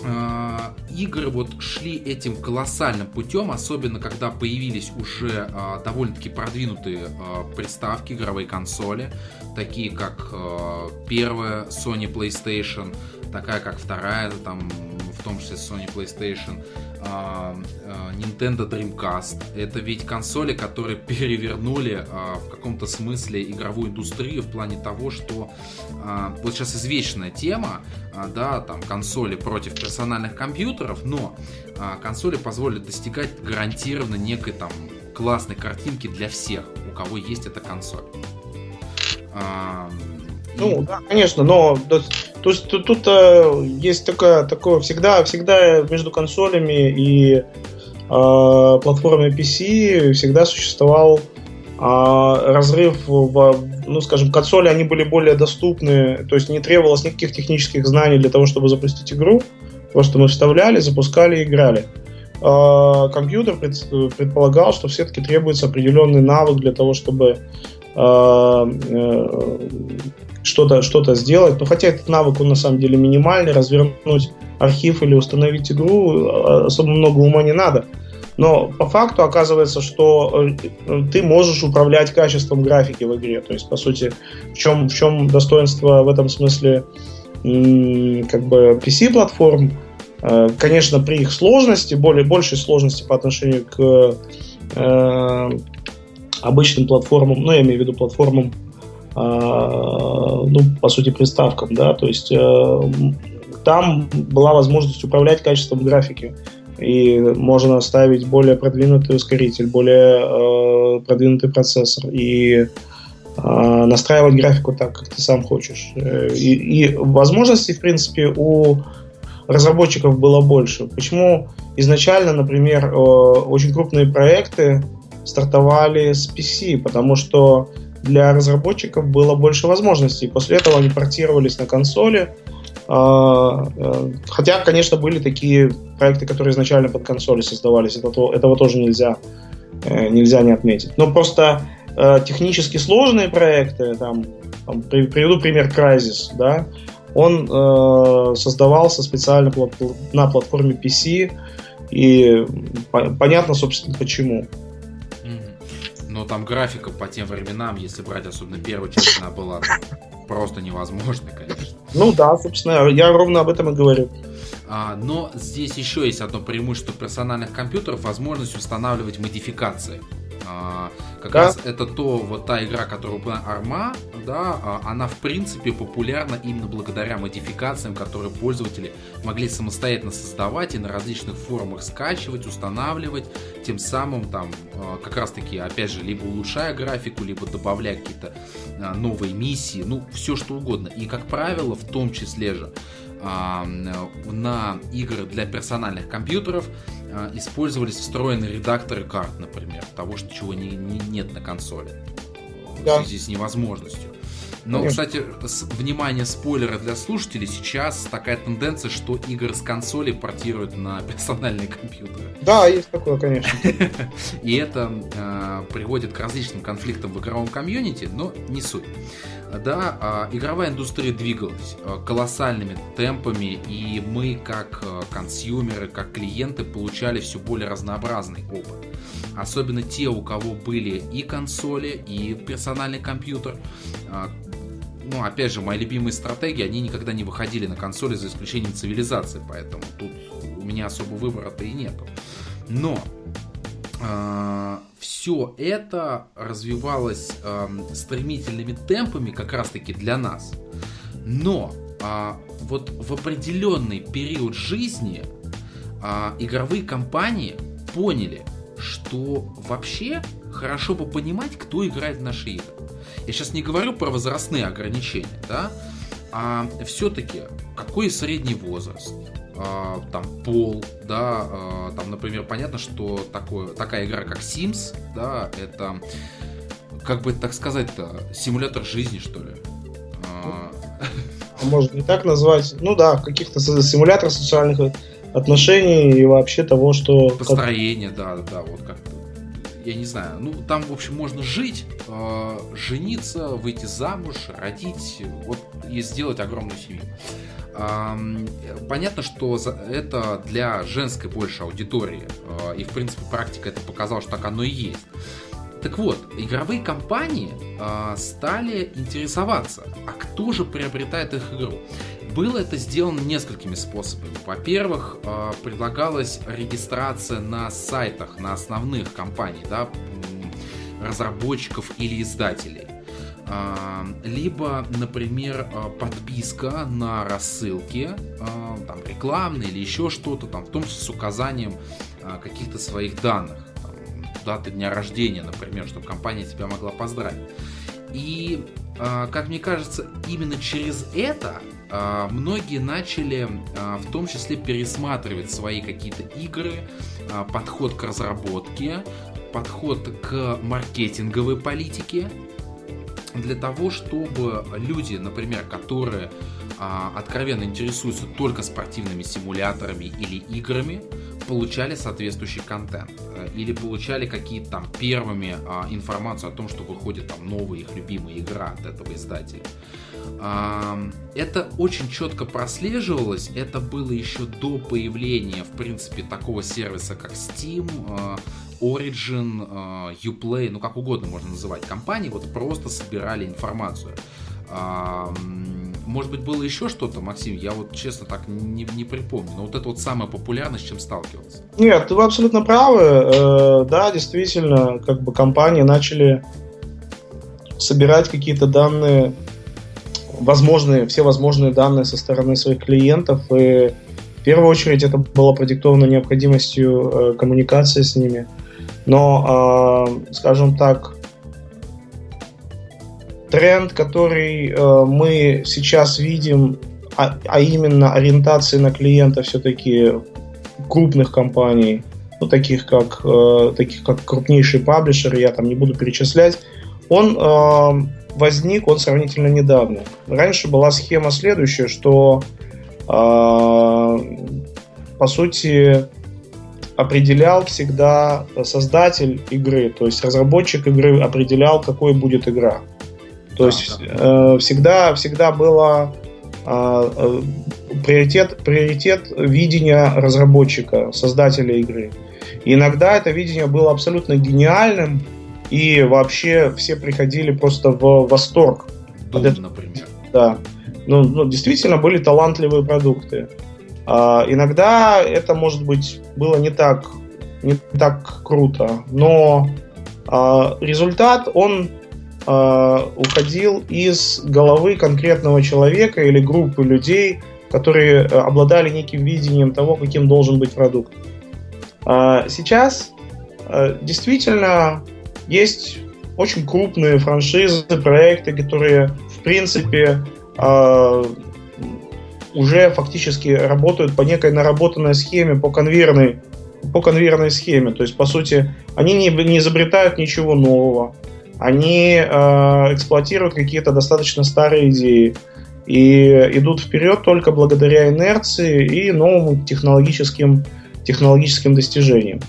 [SPEAKER 1] игры вот шли этим колоссальным путем, особенно когда появились уже а, довольно-таки продвинутые а, приставки, игровые консоли, такие как первая Sony PlayStation, такая как вторая, там том числе Sony PlayStation, Nintendo Dreamcast. Это ведь консоли, которые перевернули в каком-то смысле игровую индустрию в плане того, что вот сейчас извечная тема, да, там консоли против персональных компьютеров, но консоли позволят достигать гарантированно некой там классной картинки для всех, у кого есть эта консоль.
[SPEAKER 2] Ну, да, конечно, но то есть тут, тут э, есть такое, такое всегда, всегда между консолями и э, платформой PC всегда существовал э, разрыв в, ну, скажем, консоли, они были более доступны, то есть не требовалось никаких технических знаний для того, чтобы запустить игру, просто мы вставляли, запускали и играли. Э, компьютер пред, предполагал, что все-таки требуется определенный навык для того, чтобы э, э, что-то что сделать. Но хотя этот навык, он на самом деле минимальный, развернуть архив или установить игру а, особо много ума не надо. Но по факту оказывается, что э, ты можешь управлять качеством графики в игре. То есть, по сути, в чем, в чем достоинство в этом смысле как бы PC-платформ, э, конечно, при их сложности, более большей сложности по отношению к э, обычным платформам, ну, я имею в виду платформам ну, по сути, приставкам, да, то есть э, там была возможность управлять качеством графики, и можно ставить более продвинутый ускоритель, более э, продвинутый процессор, и э, настраивать графику так, как ты сам хочешь. И, и возможностей, в принципе, у разработчиков было больше. Почему изначально, например, очень крупные проекты стартовали с PC? Потому что для разработчиков было больше возможностей. После этого они портировались на консоли. А, э, хотя, конечно, были такие проекты, которые изначально под консоли создавались. Это, этого тоже нельзя, э, нельзя не отметить. Но просто э, технически сложные проекты, там, там приведу пример Crysis, да, он э, создавался специально на платформе PC, и понятно, собственно, почему
[SPEAKER 1] там графика по тем временам, если брать особенно первую часть, она была просто невозможной, конечно.
[SPEAKER 2] Ну да, собственно, я ровно об этом и говорю.
[SPEAKER 1] А, но здесь еще есть одно преимущество персональных компьютеров, возможность устанавливать модификации. А, как да. раз это то, вот та игра, которая была Арма, да, а, она в принципе популярна именно благодаря модификациям, которые пользователи могли самостоятельно создавать и на различных форумах скачивать, устанавливать, тем самым там а, как раз таки, опять же, либо улучшая графику, либо добавляя какие-то новые миссии, ну, все что угодно. И, как правило, в том числе же на игры для персональных компьютеров использовались встроенные редакторы карт, например, того, что чего не, не, нет на консоли. да. в связи с невозможностью. Но, Конечно. кстати, с, внимание, спойлеры для слушателей, сейчас такая тенденция, что игры с консолей портируют на персональные компьютеры.
[SPEAKER 2] Да, есть такое, конечно.
[SPEAKER 1] И это э, приводит к различным конфликтам в игровом комьюнити, но не суть. Да, э, игровая индустрия двигалась э, колоссальными темпами, и мы, как э, консюмеры, как клиенты, получали все более разнообразный опыт. Особенно те, у кого были и консоли, и персональный компьютер, ну, опять же, мои любимые стратегии, они никогда не выходили на консоли за исключением цивилизации, поэтому тут у меня особо выбора-то и нету. Но а, все это развивалось стремительными темпами как раз-таки для нас. Но э, вот в определенный период жизни э, игровые компании поняли, что вообще хорошо бы понимать, кто играет в наши игры. Я сейчас не говорю про возрастные ограничения, да, а все-таки какой средний возраст, а, там пол, да, а, там, например, понятно, что такое, такая игра, как Sims, да, это, как бы так сказать-то, симулятор жизни, что ли.
[SPEAKER 2] А... Можно не так назвать, ну да, каких-то симулятор социальных отношений и вообще того, что...
[SPEAKER 1] Построение, да, да, вот как-то я не знаю, ну там, в общем, можно жить, э, жениться, выйти замуж, родить, вот и сделать огромную семью. Понятно, что это для женской больше аудитории, э, и в принципе практика это показала, что так оно и есть. Так вот, игровые компании э, стали интересоваться, а кто же приобретает их игру? Было это сделано несколькими способами. Во-первых, а, предлагалась регистрация на сайтах, на основных компаний, да, разработчиков или издателей. А, либо, например, а, подписка на рассылки, там, рекламные или еще что-то, там, в том числе с указанием каких-то своих данных. Даты дня рождения, например, чтобы компания тебя могла поздравить. И, как мне кажется, именно через это а, многие начали а, в том числе пересматривать свои какие-то игры, а, подход к разработке, подход к маркетинговой политике, для того, чтобы люди, например, которые откровенно интересуются только спортивными симуляторами или играми, получали соответствующий контент э, или получали какие-то там первыми информацию о том, что выходит там новая их любимая игра от этого издателя. Это очень четко прослеживалось, это было еще до появления, в принципе, такого сервиса, как Steam, а, Origin, а, Uplay, ну как угодно можно называть компании, вот просто собирали информацию. Может быть, было еще что-то, Максим? Я вот честно так не, не припомню. Но вот это вот самое популярное, с чем сталкивался.
[SPEAKER 2] Нет, вы абсолютно правы. Э, да, действительно, как бы компании начали собирать какие-то данные возможные, все возможные данные со стороны своих клиентов. И в первую очередь это было продиктовано необходимостью э, коммуникации с ними. Но, э, скажем так, тренд, который э, мы сейчас видим, а, а именно ориентации на клиента все-таки крупных компаний, ну, таких как, таких как крупнейшие паблишеры, я там не буду перечислять, он возник он сравнительно недавно. Раньше была схема следующая, что по сути определял всегда создатель игры, то есть разработчик игры определял, какой будет игра. То есть Э, всегда, всегда было э, э, приоритет, приоритет видения разработчика, создателя игры. И иногда это видение было абсолютно гениальным, и вообще все приходили просто в восторг.
[SPEAKER 1] От например.
[SPEAKER 2] Да. Ну, ну, действительно были талантливые продукты. А, иногда это, может быть, было не так, не так круто, но а, результат, он а, уходил из головы конкретного человека или группы людей, которые обладали неким видением того, каким должен быть продукт. Сейчас а, действительно есть очень крупные франшизы, проекты, которые, в принципе, э, уже фактически работают по некой наработанной схеме, по конвейерной, по конвейерной схеме. То есть, по сути, они не, не изобретают ничего нового. они э, эксплуатируют какие-то достаточно старые идеи и идут вперед только благодаря инерции и новым технологическим, технологическим достижениям.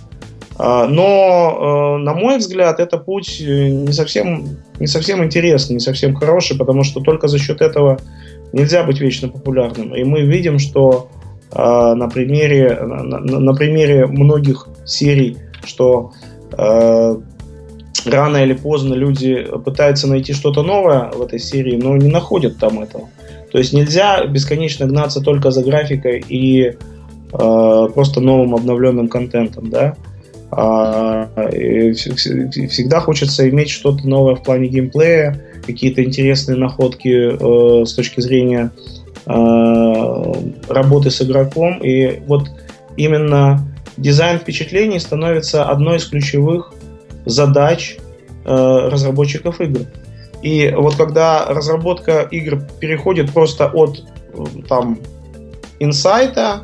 [SPEAKER 2] А, но, э, на мой взгляд, это путь не совсем, не совсем интересный, не совсем хороший, потому что только за счет этого нельзя быть вечно популярным. И мы видим, что а, на примере, на, на примере многих серий, что э, рано или поздно люди пытаются найти что-то новое в этой серии, но не находят там этого. То есть нельзя бесконечно гнаться только за графикой и э, просто новым обновленным контентом, да. А, всегда хочется иметь что-то новое в плане геймплея, какие-то интересные находки э, с точки зрения э, работы с игроком. И вот именно дизайн впечатлений становится одной из ключевых задач э, разработчиков игр. И вот когда разработка игр переходит просто от там инсайта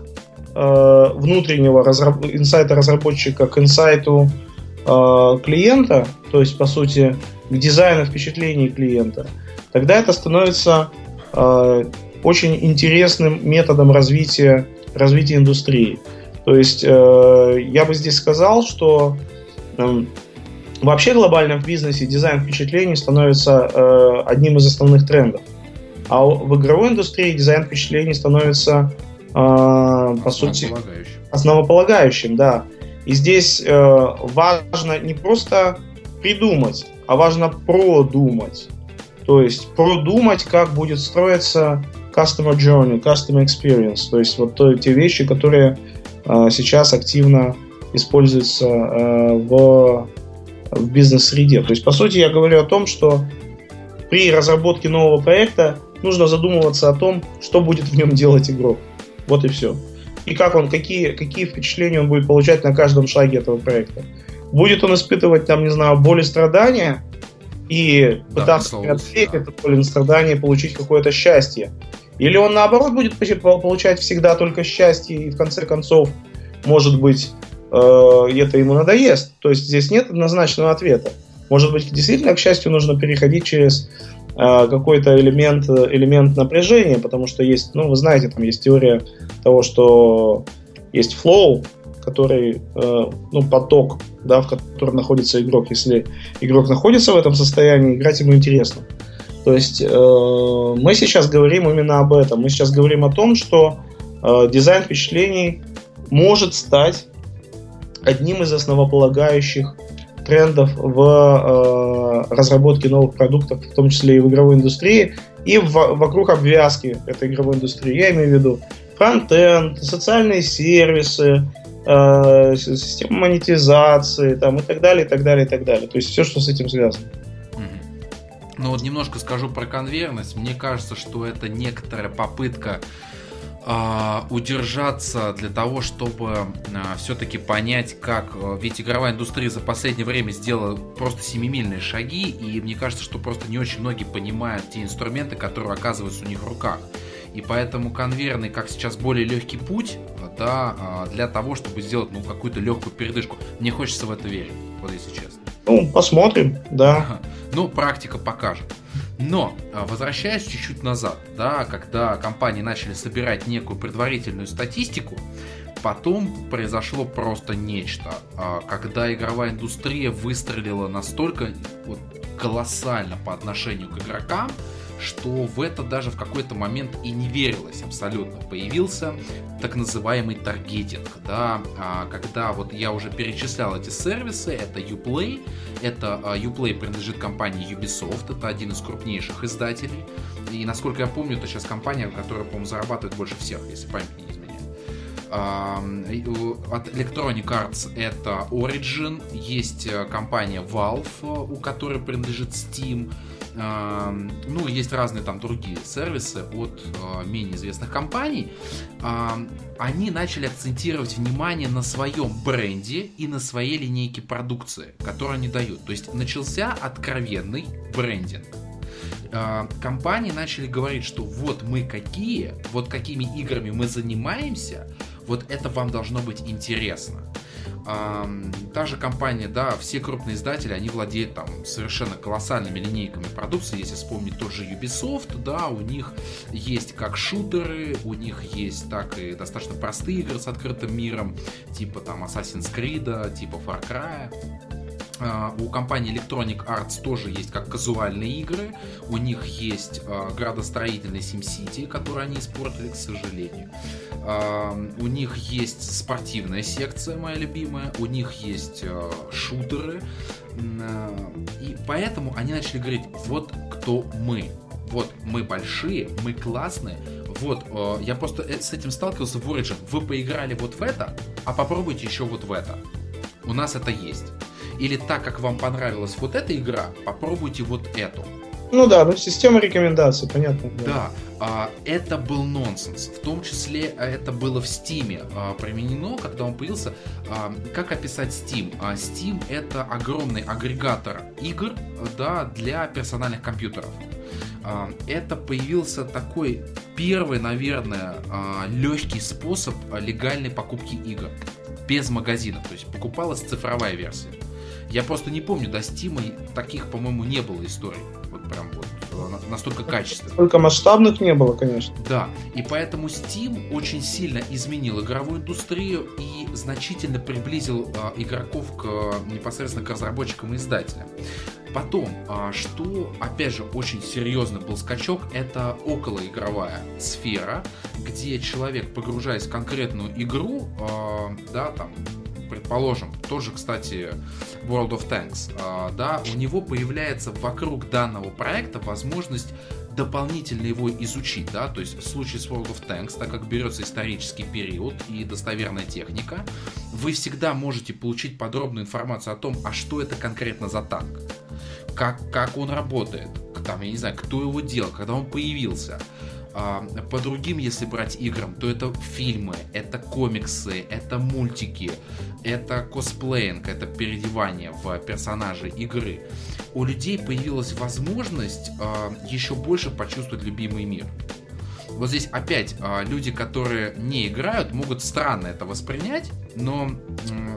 [SPEAKER 2] э, внутреннего разраб... инсайта разработчика к инсайту э, клиента, то есть по сути к дизайну впечатлений клиента, тогда это становится э, очень интересным методом развития развития индустрии. То есть э, я бы здесь сказал, что э, Вообще глобально в бизнесе дизайн впечатлений становится э, одним из основных трендов. А в игровой индустрии дизайн впечатлений становится, э, по сути, основополагающим, да. И здесь э, важно не просто придумать, а важно продумать. То есть продумать, как будет строиться customer journey, customer experience. То есть вот то, те вещи, которые э, сейчас активно используются э, в в бизнес-среде. То есть, по сути, я говорю о том, что при разработке нового проекта нужно задумываться о том, что будет в нем делать игрок. Вот и все. И как он, какие, какие впечатления он будет получать на каждом шаге этого проекта. Будет он испытывать, там, не знаю, боль и страдания, и да, пытаться преодолеть да. это боль и страдания, получить какое-то счастье. Или он, наоборот, будет получать всегда только счастье, и в конце концов, может быть, Э, это ему надоест. То есть здесь нет однозначного ответа. Может быть, действительно, к счастью, нужно переходить через э, какой-то элемент, элемент напряжения, потому что есть, ну, вы знаете, там есть теория того, что есть flow, который, э, ну, поток, да, в котором находится игрок. Если игрок находится в этом состоянии, играть ему интересно. То есть мы сейчас говорим именно об этом. Мы сейчас говорим о том, что дизайн впечатлений может стать одним из основополагающих трендов в э, разработке новых продуктов, в том числе и в игровой индустрии, и в, вокруг обвязки этой игровой индустрии. Я имею в виду фронтенд, социальные сервисы, э, система монетизации там, и так далее, и так далее, и так далее. То есть все, что с этим связано.
[SPEAKER 1] Ну вот немножко скажу про конверность. Мне кажется, что это некоторая попытка а, удержаться для того, чтобы а, все-таки понять, как... А, ведь игровая индустрия за последнее время сделала просто семимильные шаги, и мне кажется, что просто не очень многие понимают те инструменты, которые оказываются у них в руках. И поэтому конверный, как сейчас, более легкий путь да, для того, чтобы сделать ну, какую-то легкую передышку. Мне хочется в это верить, вот если честно.
[SPEAKER 2] Ну, посмотрим, да.
[SPEAKER 1] Ну, практика покажет. Но, а, возвращаясь чуть-чуть назад, да, когда компании начали собирать некую предварительную статистику, потом произошло просто нечто. А, когда игровая индустрия выстрелила настолько вот, колоссально по отношению к игрокам, что в это даже в какой-то момент и не верилось абсолютно. Появился так называемый таргетинг, да, а, когда вот я уже перечислял эти сервисы, это Uplay, это а, Uplay принадлежит компании Ubisoft, это один из крупнейших издателей, и насколько я помню, это сейчас компания, которая, по-моему, зарабатывает больше всех, если память не изменяет. От Electronic Arts это Origin, есть э, компания Valve, э, у которой принадлежит Steam, ну, есть разные там другие сервисы от э, менее известных компаний. Они начали акцентировать внимание на своем бренде и на своей линейке продукции, которую они дают. То есть начался откровенный брендинг компании начали говорить, что вот мы какие, вот какими играми мы занимаемся, вот это вам должно быть интересно. Та же компания, да, все крупные издатели, они владеют там совершенно колоссальными линейками продукции. Если вспомнить тот же Ubisoft, да, у них есть как шутеры, у них есть так и достаточно простые игры с открытым миром, типа там Assassin's Creed, типа Far Cry. А, у компании Electronic Arts тоже есть как казуальные игры. У них есть э, градостроительный SimCity, который они испортили, к сожалению. Э, у них есть спортивная секция, моя любимая. У них есть э, шутеры. Э, и поэтому они начали говорить, вот кто мы. Вот мы большие, мы классные. Вот, э, я просто с этим сталкивался в Origin. Вы поиграли вот в это, а попробуйте еще вот в это. У нас это есть. Или так как вам понравилась вот эта игра, попробуйте вот эту.
[SPEAKER 2] Ну да, ну система рекомендаций, понятно.
[SPEAKER 1] Да, да а, это был нонсенс. В том числе а, это было в Steam а, применено, когда он появился. А, как описать Steam? А, Steam это огромный агрегатор игр да, для персональных компьютеров. А, это появился такой первый, наверное, а, легкий способ легальной покупки игр без магазина. То есть покупалась цифровая версия. Я просто не помню, до Стима таких, по-моему, не было историй. Вот прям вот э, настолько качественно.
[SPEAKER 2] Только масштабных не было, конечно.
[SPEAKER 1] Да, и поэтому Steam очень сильно изменил игровую индустрию и значительно приблизил э, игроков к э, непосредственно к разработчикам и издателям. Потом, э, что, опять же, очень серьезный был скачок, это околоигровая сфера, где человек, погружаясь в конкретную игру, э, да, там, предположим, тоже, кстати, World of Tanks, а, да, у него появляется вокруг данного проекта возможность дополнительно его изучить, да, то есть в случае с World of Tanks, так как берется исторический период и достоверная техника, вы всегда можете получить подробную информацию о том, а что это конкретно за танк, как, как он работает, там, я не знаю, кто его делал, когда он появился, по другим, если брать играм, то это фильмы, это комиксы, это мультики, это косплеинг, это переодевание в персонажей игры. У людей появилась возможность э, еще больше почувствовать любимый мир. Вот здесь опять э, люди, которые не играют, могут странно это воспринять, но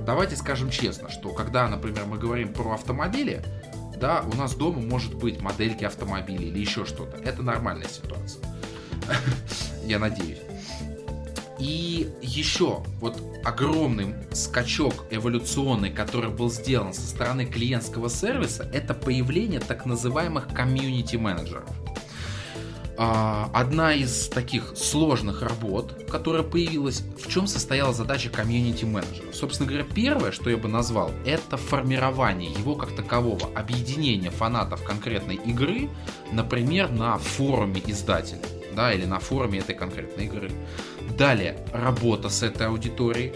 [SPEAKER 1] давайте скажем честно, что когда, например, мы говорим про автомобили, да, у нас дома может быть модельки автомобилей или еще что-то. Это нормальная ситуация. Я надеюсь. И еще вот огромный скачок эволюционный, который был сделан со стороны клиентского сервиса, это появление так называемых комьюнити менеджеров. А, одна из таких сложных работ, которая появилась, в чем состояла задача комьюнити менеджера? Собственно говоря, первое, что я бы назвал, это формирование его как такового, объединение фанатов конкретной игры, например, на форуме издателя да, или на форуме этой конкретной игры. Далее, работа с этой аудиторией.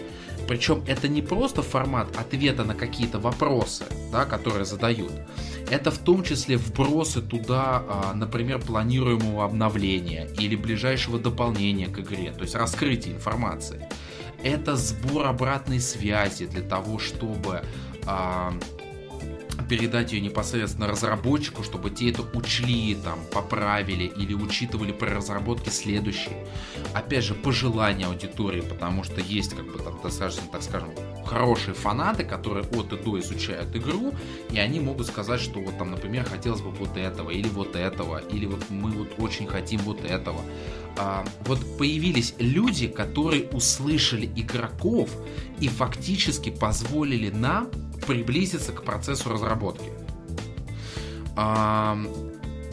[SPEAKER 1] Причем это не просто формат ответа на какие-то вопросы, да, которые задают. Это в том числе вбросы туда, а, например, планируемого обновления или ближайшего дополнения к игре, то есть раскрытие информации. Это сбор обратной связи для того, чтобы а, передать ее непосредственно разработчику, чтобы те это учли, там, поправили или учитывали при разработке следующей. Опять же, пожелания аудитории, потому что есть, как бы, там, достаточно, так скажем, хорошие фанаты, которые от и до изучают игру, и они могут сказать, что вот там, например, хотелось бы вот этого, или вот этого, или вот мы вот очень хотим вот этого. А, вот появились люди, которые услышали игроков и фактически позволили нам приблизиться к процессу разработки. А,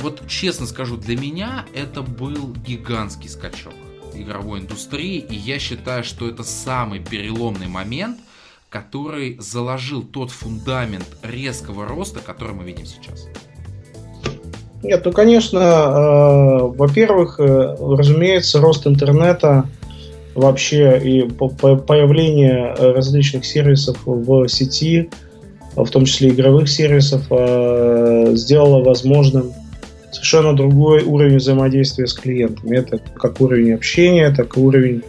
[SPEAKER 1] вот честно скажу, для меня это был гигантский скачок игровой индустрии, и я считаю, что это самый переломный момент, который заложил тот фундамент резкого роста, который мы видим сейчас.
[SPEAKER 2] Нет, ну, конечно, э, во-первых, э, разумеется, рост интернета вообще и появление различных сервисов в сети, в том числе игровых сервисов, э, сделало возможным совершенно другой уровень взаимодействия с клиентами. Это как уровень общения, так и уровень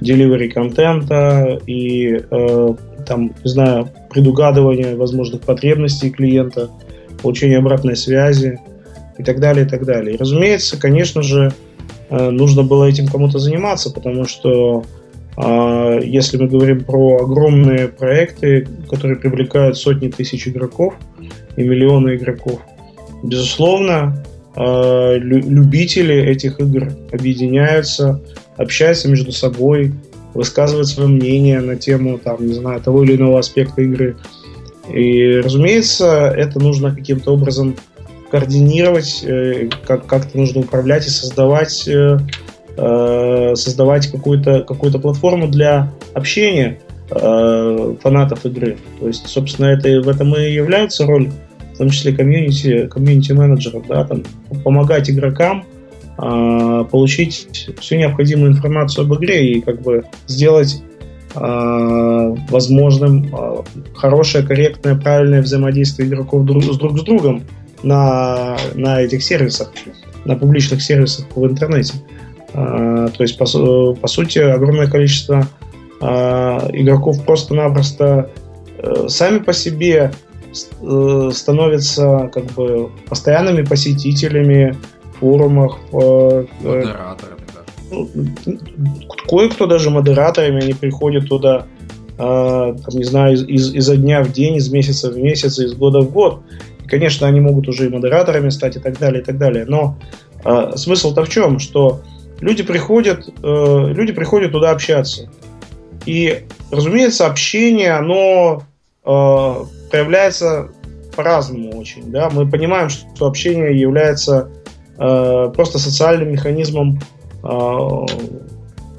[SPEAKER 2] delivery контента и э, там, не знаю, предугадывания возможных потребностей клиента, получения обратной связи и так далее, и так далее. И, разумеется, конечно же, Э, нужно было этим кому-то заниматься, потому что э, А, если мы говорим про огромные проекты, которые привлекают сотни тысяч игроков и миллионы игроков, безусловно, а, любители этих игр объединяются, общаются между собой, высказывают свое мнение на тему, там, не знаю, того или иного аспекта игры. И, разумеется, это нужно каким-то образом координировать, э, как- как-то нужно управлять и создавать, э, э, создавать какую-то какую платформу для общения фанатов игры. То есть, собственно, это, в этом и является роль, в том числе комьюнити, комьюнити-менеджеров, да, там, помогать игрокам получить всю необходимую информацию об игре и как бы сделать возможным хорошее, корректное, правильное взаимодействие игроков друг с друг с другом на, на этих сервисах, на публичных сервисах в интернете. А, то есть, по, по сути, огромное количество а, игроков просто-напросто э, сами по себе э, становятся как бы постоянными посетителями форумов.
[SPEAKER 1] Э, модераторами, да. Ну,
[SPEAKER 2] кое-кто даже модераторами, они приходят туда там, не знаю, из, из, изо дня в день, из месяца в месяц, из года в год. Конечно, они могут уже и модераторами стать и так далее, и так далее. Но э, смысл-то в чем? Что люди приходят, э, люди приходят туда общаться. И, разумеется, общение, оно э, проявляется по-разному очень. Да? Мы понимаем, что общение является э, просто социальным механизмом э,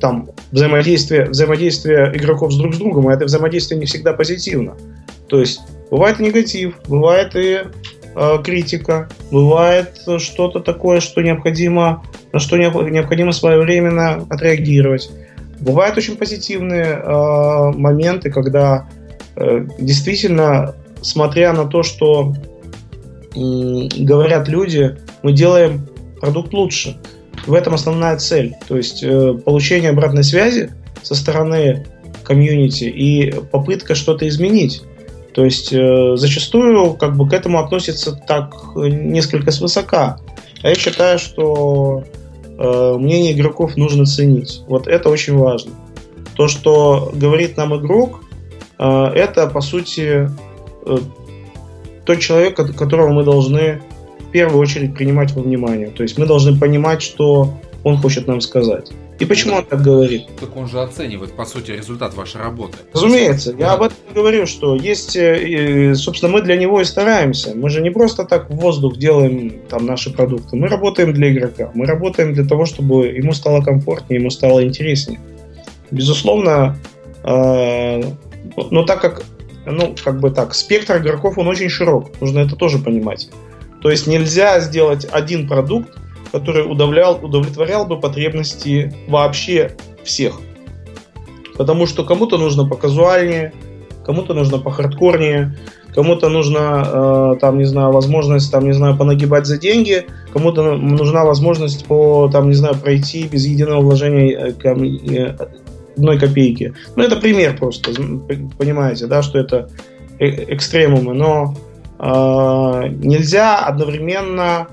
[SPEAKER 2] там, взаимодействия, взаимодействия игроков с друг с другом, и это взаимодействие не всегда позитивно. То есть Бывает негатив, бывает и э, критика, бывает что-то такое, что необходимо, на что необходимо своевременно отреагировать. Бывают очень позитивные э, моменты, когда э, действительно, смотря на то, что э, говорят люди, мы делаем продукт лучше. В этом основная цель. То есть э, получение обратной связи со стороны комьюнити и попытка что-то изменить. То есть э, зачастую как бы к этому относится так э, несколько свысока. А я считаю, что э, мнение игроков нужно ценить. Вот это очень важно. То, что говорит нам игрок, э, это по сути э, тот человек, которого мы должны в первую очередь принимать во внимание. То есть мы должны понимать, что он хочет нам сказать. И почему он так говорит?
[SPEAKER 1] Так он же оценивает, по сути, результат вашей работы.
[SPEAKER 2] Разумеется. Я об этом говорю, что есть, э, собственно, мы для него и стараемся. Мы же не просто так в воздух делаем там наши продукты. Мы работаем для игрока. Мы работаем для того, чтобы ему стало комфортнее, ему стало интереснее. Безусловно, э, но так как, ну, как бы так, спектр игроков, он очень широк. Нужно это тоже понимать. То есть нельзя сделать один продукт, который удовлял, удовлетворял бы потребности вообще всех. Потому что кому-то нужно показуальнее, кому-то нужно похардкорнее, кому-то нужна, э, там, не знаю, возможность, там, не знаю, понагибать за деньги, кому-то нужна возможность по, там, не знаю, пройти без единого вложения э, э, одной копейки. Ну, это пример просто, понимаете, да, что это э экстремумы, но э, нельзя одновременно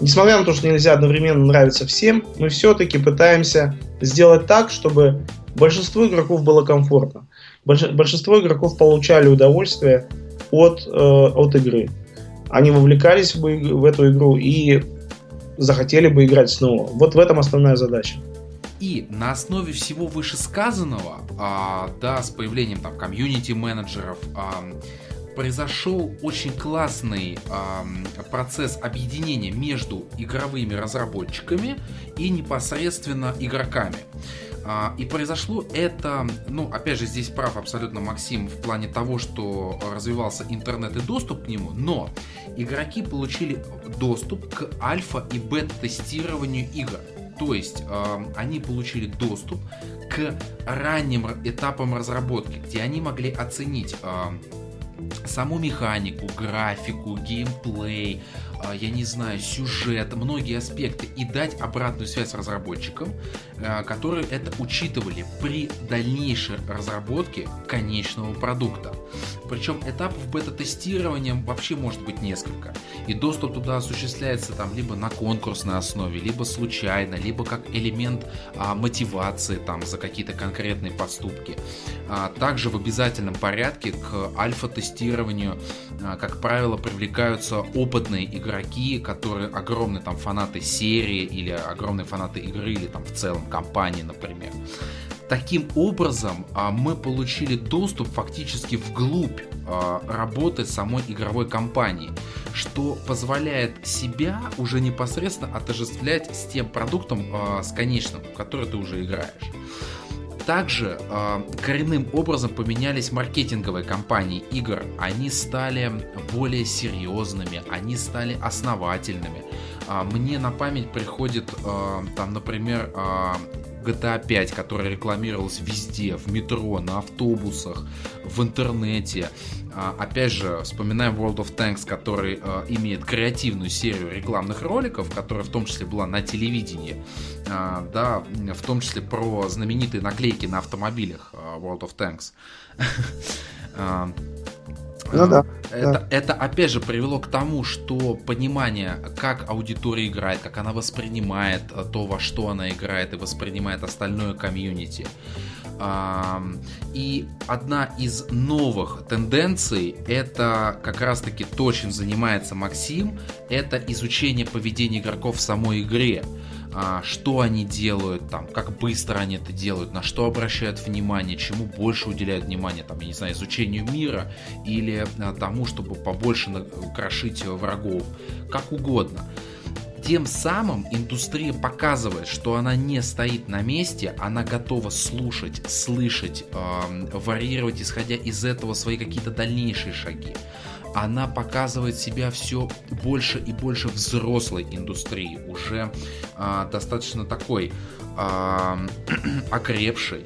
[SPEAKER 2] Несмотря на то, что нельзя одновременно нравиться всем, мы все-таки пытаемся сделать так, чтобы большинству игроков было комфортно. Большинство игроков получали удовольствие от, э, от игры. Они вовлекались в, в эту игру и захотели бы играть снова. Вот в этом основная задача.
[SPEAKER 1] И на основе всего вышесказанного, а, да, с появлением там комьюнити-менеджеров, а, произошел очень классный э, процесс объединения между игровыми разработчиками и непосредственно игроками. А, и произошло это, ну, опять же, здесь прав абсолютно Максим в плане того, что развивался интернет и доступ к нему, но игроки получили доступ к альфа и бета-тестированию игр. То есть э, они получили доступ к ранним этапам разработки, где они могли оценить саму механику, графику, геймплей, я не знаю, сюжет, многие аспекты и дать обратную связь разработчикам, а, которые это учитывали при дальнейшей разработке конечного продукта. Причем этапов бета-тестирования вообще может быть несколько. И доступ туда осуществляется там либо на конкурсной основе, либо случайно, либо как элемент а, мотивации там за какие-то конкретные поступки. А, также в обязательном порядке к альфа-тестированию, а, как правило, привлекаются опытные игроки, которые огромные там фанаты серии или огромные фанаты игры или там в целом компании, например. Таким образом, а, мы получили доступ фактически вглубь а, работы самой игровой компании, что позволяет себя уже непосредственно отождествлять с тем продуктом, а, с конечным, в который ты уже играешь. Также коренным образом поменялись маркетинговые компании игр. Они стали более серьезными, они стали основательными. Мне на память приходит, там, например, GTA 5, которая рекламировалась везде, в метро, на автобусах, в интернете. А, опять же, вспоминаем World of Tanks, который а, имеет креативную серию рекламных роликов, которая в том числе была на телевидении, а, да, в том числе про знаменитые наклейки на автомобилях World of Tanks. Ну, да, это, да. это опять же привело к тому, что понимание, как аудитория играет, как она воспринимает э, то, во что она играет и воспринимает остальное комьюнити. И одна из новых тенденций, это как раз-таки то, чем занимается Максим, это изучение поведения игроков в самой игре. А, что они делают, там, как быстро они это делают, на что обращают внимание, чему больше уделяют внимание, там, я не знаю, изучению мира или а, тому, чтобы побольше украшить врагов, как угодно. Тем самым индустрия показывает, что она не стоит на месте, она готова слушать, слышать, э, варьировать, исходя из этого свои какие-то дальнейшие шаги она показывает себя все больше и больше взрослой индустрии, уже а, достаточно такой а, окрепшей.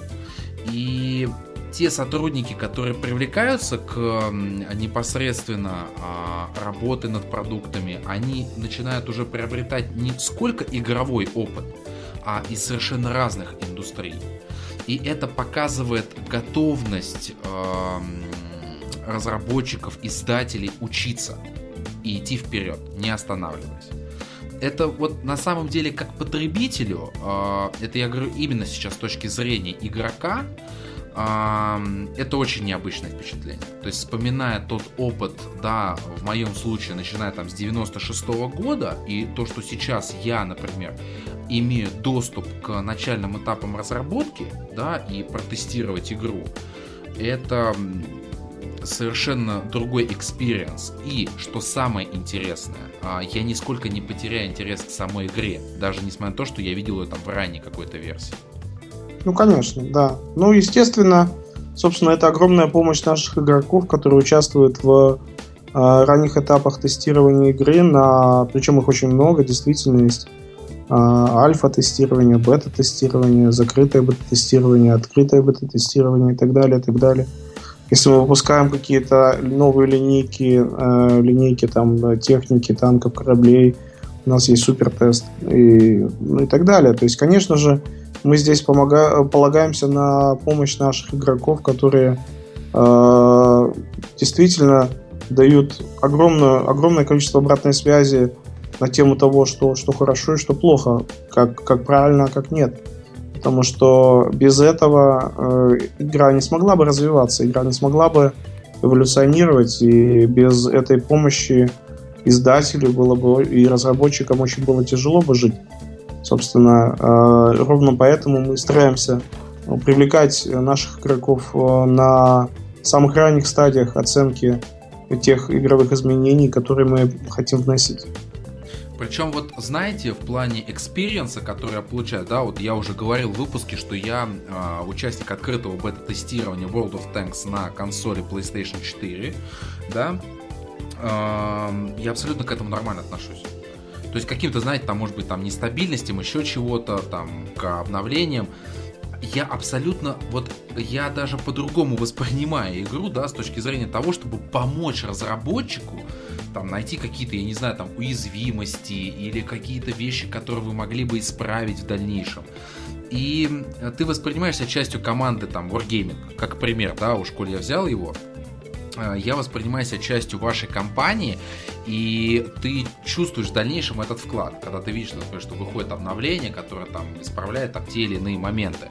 [SPEAKER 1] И те сотрудники, которые привлекаются к непосредственно а, работе над продуктами, они начинают уже приобретать не сколько игровой опыт, а из совершенно разных индустрий. И это показывает готовность э, разработчиков, издателей учиться и идти вперед, не останавливаясь. Это вот на самом деле как потребителю, э, это я говорю именно сейчас с точки зрения игрока, э, это очень необычное впечатление. То есть вспоминая тот опыт, да, в моем случае, начиная там с 96 -го года, и то, что сейчас я, например, имею доступ к начальным этапам разработки, да, и протестировать игру, это совершенно другой experience. И, что самое интересное, а, я нисколько не потеряю интерес к самой игре, даже несмотря на то, что я видел ее там в ранней какой-то версии.
[SPEAKER 2] Ну, конечно, да. Ну, естественно, собственно, это огромная помощь наших игроков, которые участвуют в э, ранних этапах тестирования игры, на... причем их очень много, действительно есть э, альфа-тестирование, бета-тестирование, закрытое бета-тестирование, открытое бета-тестирование и так далее, и так далее. Если мы выпускаем какие-то новые линейки, э, линейки там техники, танков, кораблей, у нас есть супертест и, ну, и так далее. То есть, конечно же, мы здесь помога- полагаемся на помощь наших игроков, которые э, действительно дают огромное, огромное количество обратной связи на тему того, что, что хорошо и что плохо, как, как правильно, а как нет потому что без этого э, игра не смогла бы развиваться, игра не смогла бы эволюционировать, и без этой помощи издателю было бы и разработчикам очень было тяжело бы жить. Собственно, э, ровно поэтому мы стараемся привлекать наших игроков э, на самых ранних стадиях оценки тех игровых изменений, которые мы хотим вносить.
[SPEAKER 1] Причем вот знаете, в плане experience а, который я получаю, да, вот я уже говорил в выпуске, что я э, участник открытого бета-тестирования World of Tanks на консоли PlayStation 4, да, э, я абсолютно к этому нормально отношусь. То есть каким-то, знаете, там может быть там нестабильностям, еще чего-то, там, к обновлениям. я абсолютно, вот я даже по-другому воспринимаю игру, да, с точки зрения того, чтобы помочь разработчику там найти какие-то, я не знаю, там уязвимости или какие-то вещи, которые вы могли бы исправить в дальнейшем. И ты воспринимаешься частью команды там Wargaming, как пример, да, уж коли я взял его, э, я воспринимаю себя частью вашей компании, и ты чувствуешь в дальнейшем этот вклад, когда ты видишь, например, что выходит обновление, которое там исправляет там, те или иные моменты.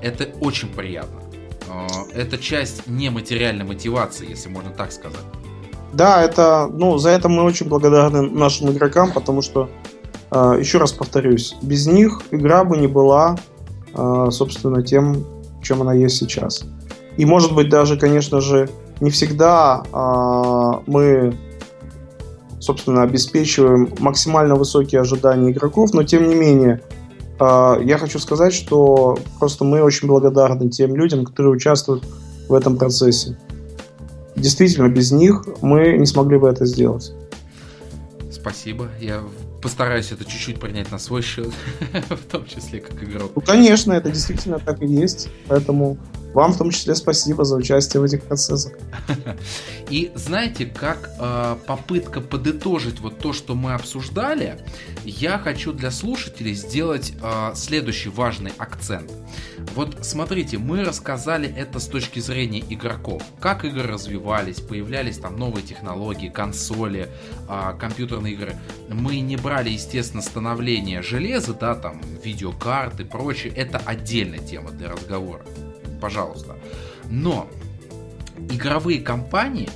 [SPEAKER 1] Это очень приятно. Э, это часть нематериальной мотивации, если можно так сказать.
[SPEAKER 2] Да, это, ну, за это мы очень благодарны нашим игрокам, потому что, э, еще раз повторюсь, без них игра бы не была, э, собственно, тем, чем она есть сейчас. И, может быть, даже, конечно же, не всегда э, мы, собственно, обеспечиваем максимально высокие ожидания игроков, но, тем не менее, э, я хочу сказать, что просто мы очень благодарны тем людям, которые участвуют в этом процессе действительно без них мы не смогли бы это сделать.
[SPEAKER 1] Спасибо. Я постараюсь это чуть-чуть принять на свой счет, в том числе как игрок.
[SPEAKER 2] Ну, конечно, это действительно так и есть. Поэтому вам в том числе спасибо за участие в этих процессах.
[SPEAKER 1] И знаете, как э, попытка подытожить вот то, что мы обсуждали, я хочу для слушателей сделать э, следующий важный акцент. Вот смотрите, мы рассказали это с точки зрения игроков. Как игры развивались, появлялись там новые технологии, консоли, э, компьютерные игры. Мы не брали, естественно, становление железа, да, там, видеокарты прочее. Это отдельная тема для разговора пожалуйста. Но игровые компании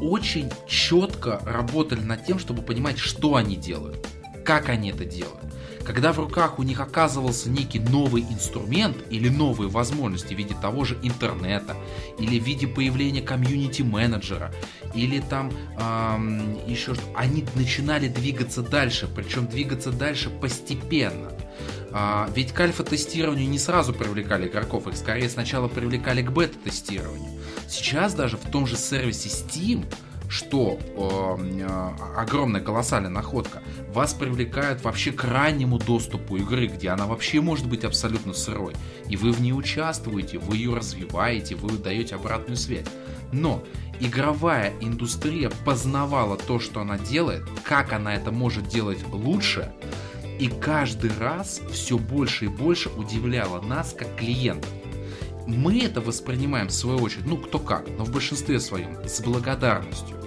[SPEAKER 1] очень четко работали над тем, чтобы понимать, что они делают, как они это делают. Когда в руках у них оказывался некий новый инструмент или новые возможности в виде того же интернета, или в виде появления комьюнити-менеджера, или там эм, еще что они начинали двигаться дальше, причем двигаться дальше постепенно. А, ведь к альфа-тестированию не сразу привлекали игроков, их скорее сначала привлекали к бета-тестированию. Сейчас даже в том же сервисе Steam что э, огромная колоссальная находка, вас привлекают вообще к раннему доступу игры, где она вообще может быть абсолютно сырой. И вы в ней участвуете, вы ее развиваете, вы даете обратную связь. Но игровая индустрия познавала то, что она делает, как она это может делать лучше, и каждый раз все больше и больше удивляло нас как клиентов. Мы это воспринимаем в свою очередь, ну кто как, но в большинстве своем, с благодарностью.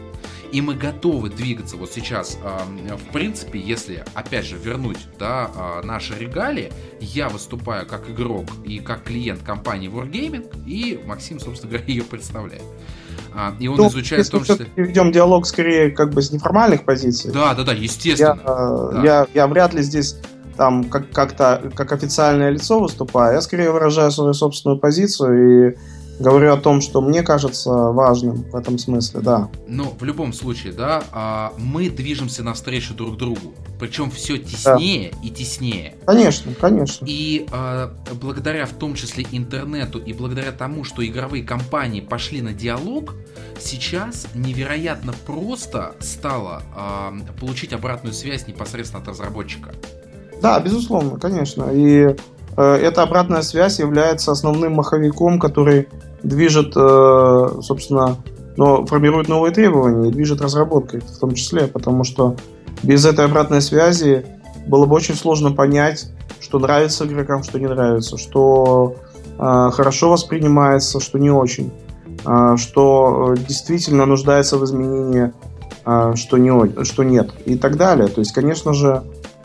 [SPEAKER 1] И мы готовы двигаться вот сейчас. В принципе, если, опять же, вернуть да, а, наши регалии, я выступаю как игрок и как клиент компании Wargaming, и Максим, собственно говоря, ее представляет.
[SPEAKER 2] А, и он ну, изучает в том числе... Ведем диалог скорее как бы с неформальных позиций.
[SPEAKER 1] Да, да, да, естественно.
[SPEAKER 2] Я, э, да. я, я вряд ли здесь там как- как-то как официальное лицо выступаю. Я скорее выражаю свою собственную позицию и говорю о том, что мне кажется важным в этом смысле, да.
[SPEAKER 1] Но в любом случае, да, а, мы движемся навстречу друг другу. Причем все теснее да. и теснее.
[SPEAKER 2] Конечно, конечно.
[SPEAKER 1] И э, благодаря в том числе интернету и благодаря тому, что игровые компании пошли на диалог, сейчас невероятно просто стало э, получить обратную связь непосредственно от разработчика.
[SPEAKER 2] Да, безусловно, конечно. И э, эта обратная связь является основным маховиком, который движет, э, собственно, но формирует новые требования и движет разработкой в том числе, потому что без этой обратной связи было бы очень сложно понять, что нравится игрокам, что не нравится, что э, хорошо воспринимается, что не очень, э, что действительно нуждается в изменении, что, не, что нет и так далее. То есть, конечно же,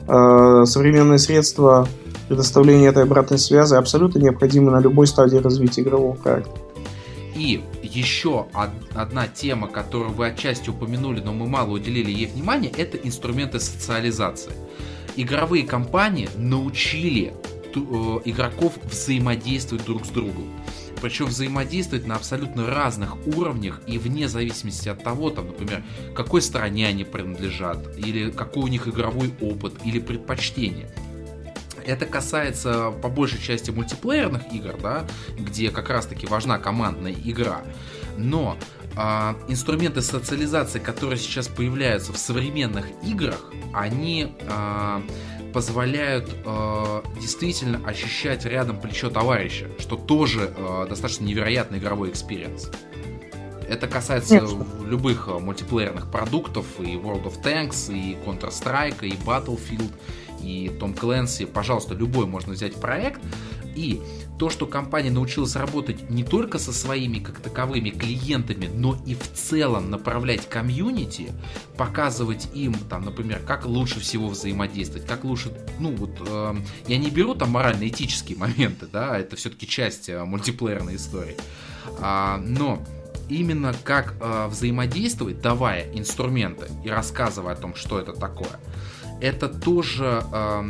[SPEAKER 2] современные средства предоставления этой обратной связи абсолютно необходимы на любой стадии развития игрового проекта.
[SPEAKER 1] И еще одна тема, которую вы отчасти упомянули, но мы мало уделили ей внимания, это инструменты социализации. Игровые компании научили э, игроков взаимодействовать друг с другом. Причем взаимодействовать на абсолютно разных уровнях и вне зависимости от того, там, например, какой стране они принадлежат, или какой у них игровой опыт, или предпочтение. Это касается по большей части мультиплеерных игр, да, где как раз-таки важна командная игра. Но а, инструменты социализации, которые сейчас появляются в современных играх, они а, позволяют э, действительно ощущать рядом плечо товарища, что тоже э, достаточно невероятный игровой experience. Это касается Нет. любых э, мультиплеерных продуктов, и World of Tanks, и Counter-Strike, и Battlefield, и Tom Clancy. Пожалуйста, любой можно взять проект. И то, что компания научилась работать не только со своими как таковыми клиентами, но и в целом направлять комьюнити, показывать им, там, например, как лучше всего взаимодействовать, как лучше, ну вот, э, я не беру там морально-этические моменты, да, это все-таки часть э, мультиплеерной истории, а, но именно как э, взаимодействовать, давая инструменты и рассказывая о том, что это такое, это тоже э,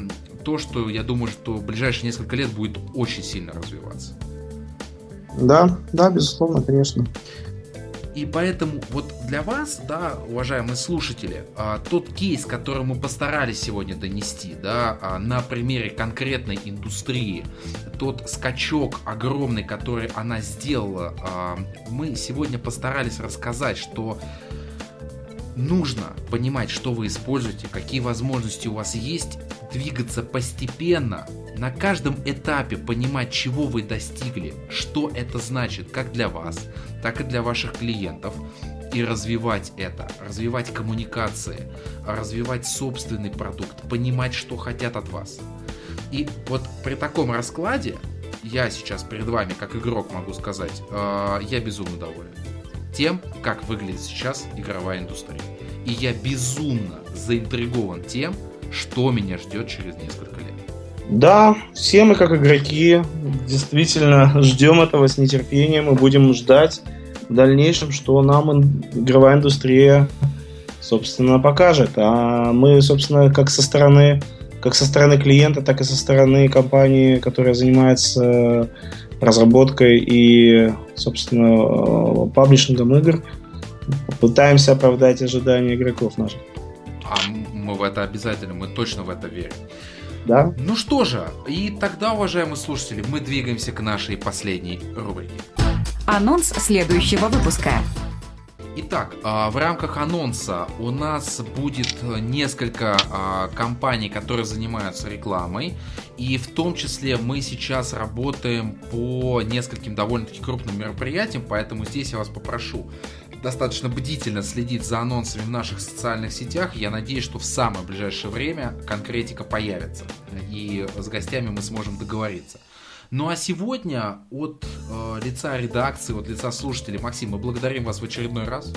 [SPEAKER 1] то, что я думаю, что в ближайшие несколько лет будет очень сильно развиваться.
[SPEAKER 2] Да, да, безусловно, конечно.
[SPEAKER 1] И поэтому вот для вас, да, уважаемые слушатели, а, тот кейс, который мы постарались сегодня донести, да, а, на примере конкретной индустрии, тот скачок огромный, который она сделала, а, мы сегодня постарались рассказать, что нужно понимать, что вы используете, какие возможности у вас есть, двигаться постепенно, на каждом этапе понимать, чего вы достигли, что это значит как для вас, так и для ваших клиентов, и развивать это, развивать коммуникации, развивать собственный продукт, понимать, что хотят от вас. И вот при таком раскладе я сейчас перед вами, как игрок, могу сказать, э, я безумно доволен тем, как выглядит сейчас игровая индустрия. И я безумно заинтригован тем, что меня ждет через несколько лет.
[SPEAKER 2] Да, все мы как игроки действительно ждем этого с нетерпением и будем ждать в дальнейшем, что нам игровая индустрия, собственно, покажет. А мы, собственно, как со стороны, как со стороны клиента, так и со стороны компании, которая занимается разработкой и, собственно, паблишингом игр, пытаемся оправдать ожидания игроков наших.
[SPEAKER 1] А мы в это обязательно, мы точно в это верим.
[SPEAKER 2] Да.
[SPEAKER 1] Ну что же, и тогда, уважаемые слушатели, мы двигаемся к нашей последней рубрике.
[SPEAKER 3] Анонс следующего выпуска.
[SPEAKER 1] Итак, а, в рамках анонса у нас будет несколько а, компаний, которые занимаются рекламой. И в том числе мы сейчас работаем по нескольким довольно-таки крупным мероприятиям, поэтому здесь я вас попрошу достаточно бдительно следить за анонсами в наших социальных сетях. Я надеюсь, что в самое ближайшее время конкретика появится. И с гостями мы сможем договориться. Ну а сегодня от э, лица редакции, от лица слушателей, Максим, мы благодарим вас в очередной раз.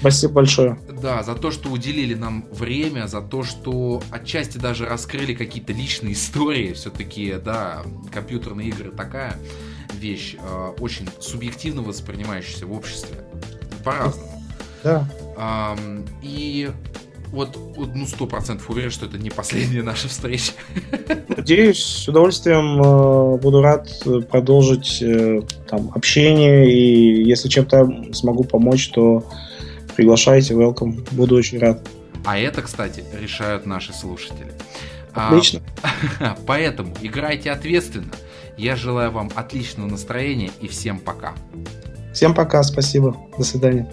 [SPEAKER 2] Спасибо большое.
[SPEAKER 1] Да, за то, что уделили нам время, за то, что отчасти даже раскрыли какие-то личные истории. Все-таки, да, компьютерные игры такая вещь, э, очень субъективно воспринимающаяся в обществе. По-разному.
[SPEAKER 2] Да.
[SPEAKER 1] Эм, и вот, ну, сто процентов уверен, что это не последняя наша встреча.
[SPEAKER 2] Надеюсь, с удовольствием э, буду рад продолжить э, там общение, и если чем-то смогу помочь, то приглашайте, welcome, буду очень рад.
[SPEAKER 1] А это, кстати, решают наши слушатели.
[SPEAKER 2] А, Отлично.
[SPEAKER 1] А, поэтому играйте ответственно. Я желаю вам отличного настроения и всем пока.
[SPEAKER 2] Всем пока, спасибо. До свидания.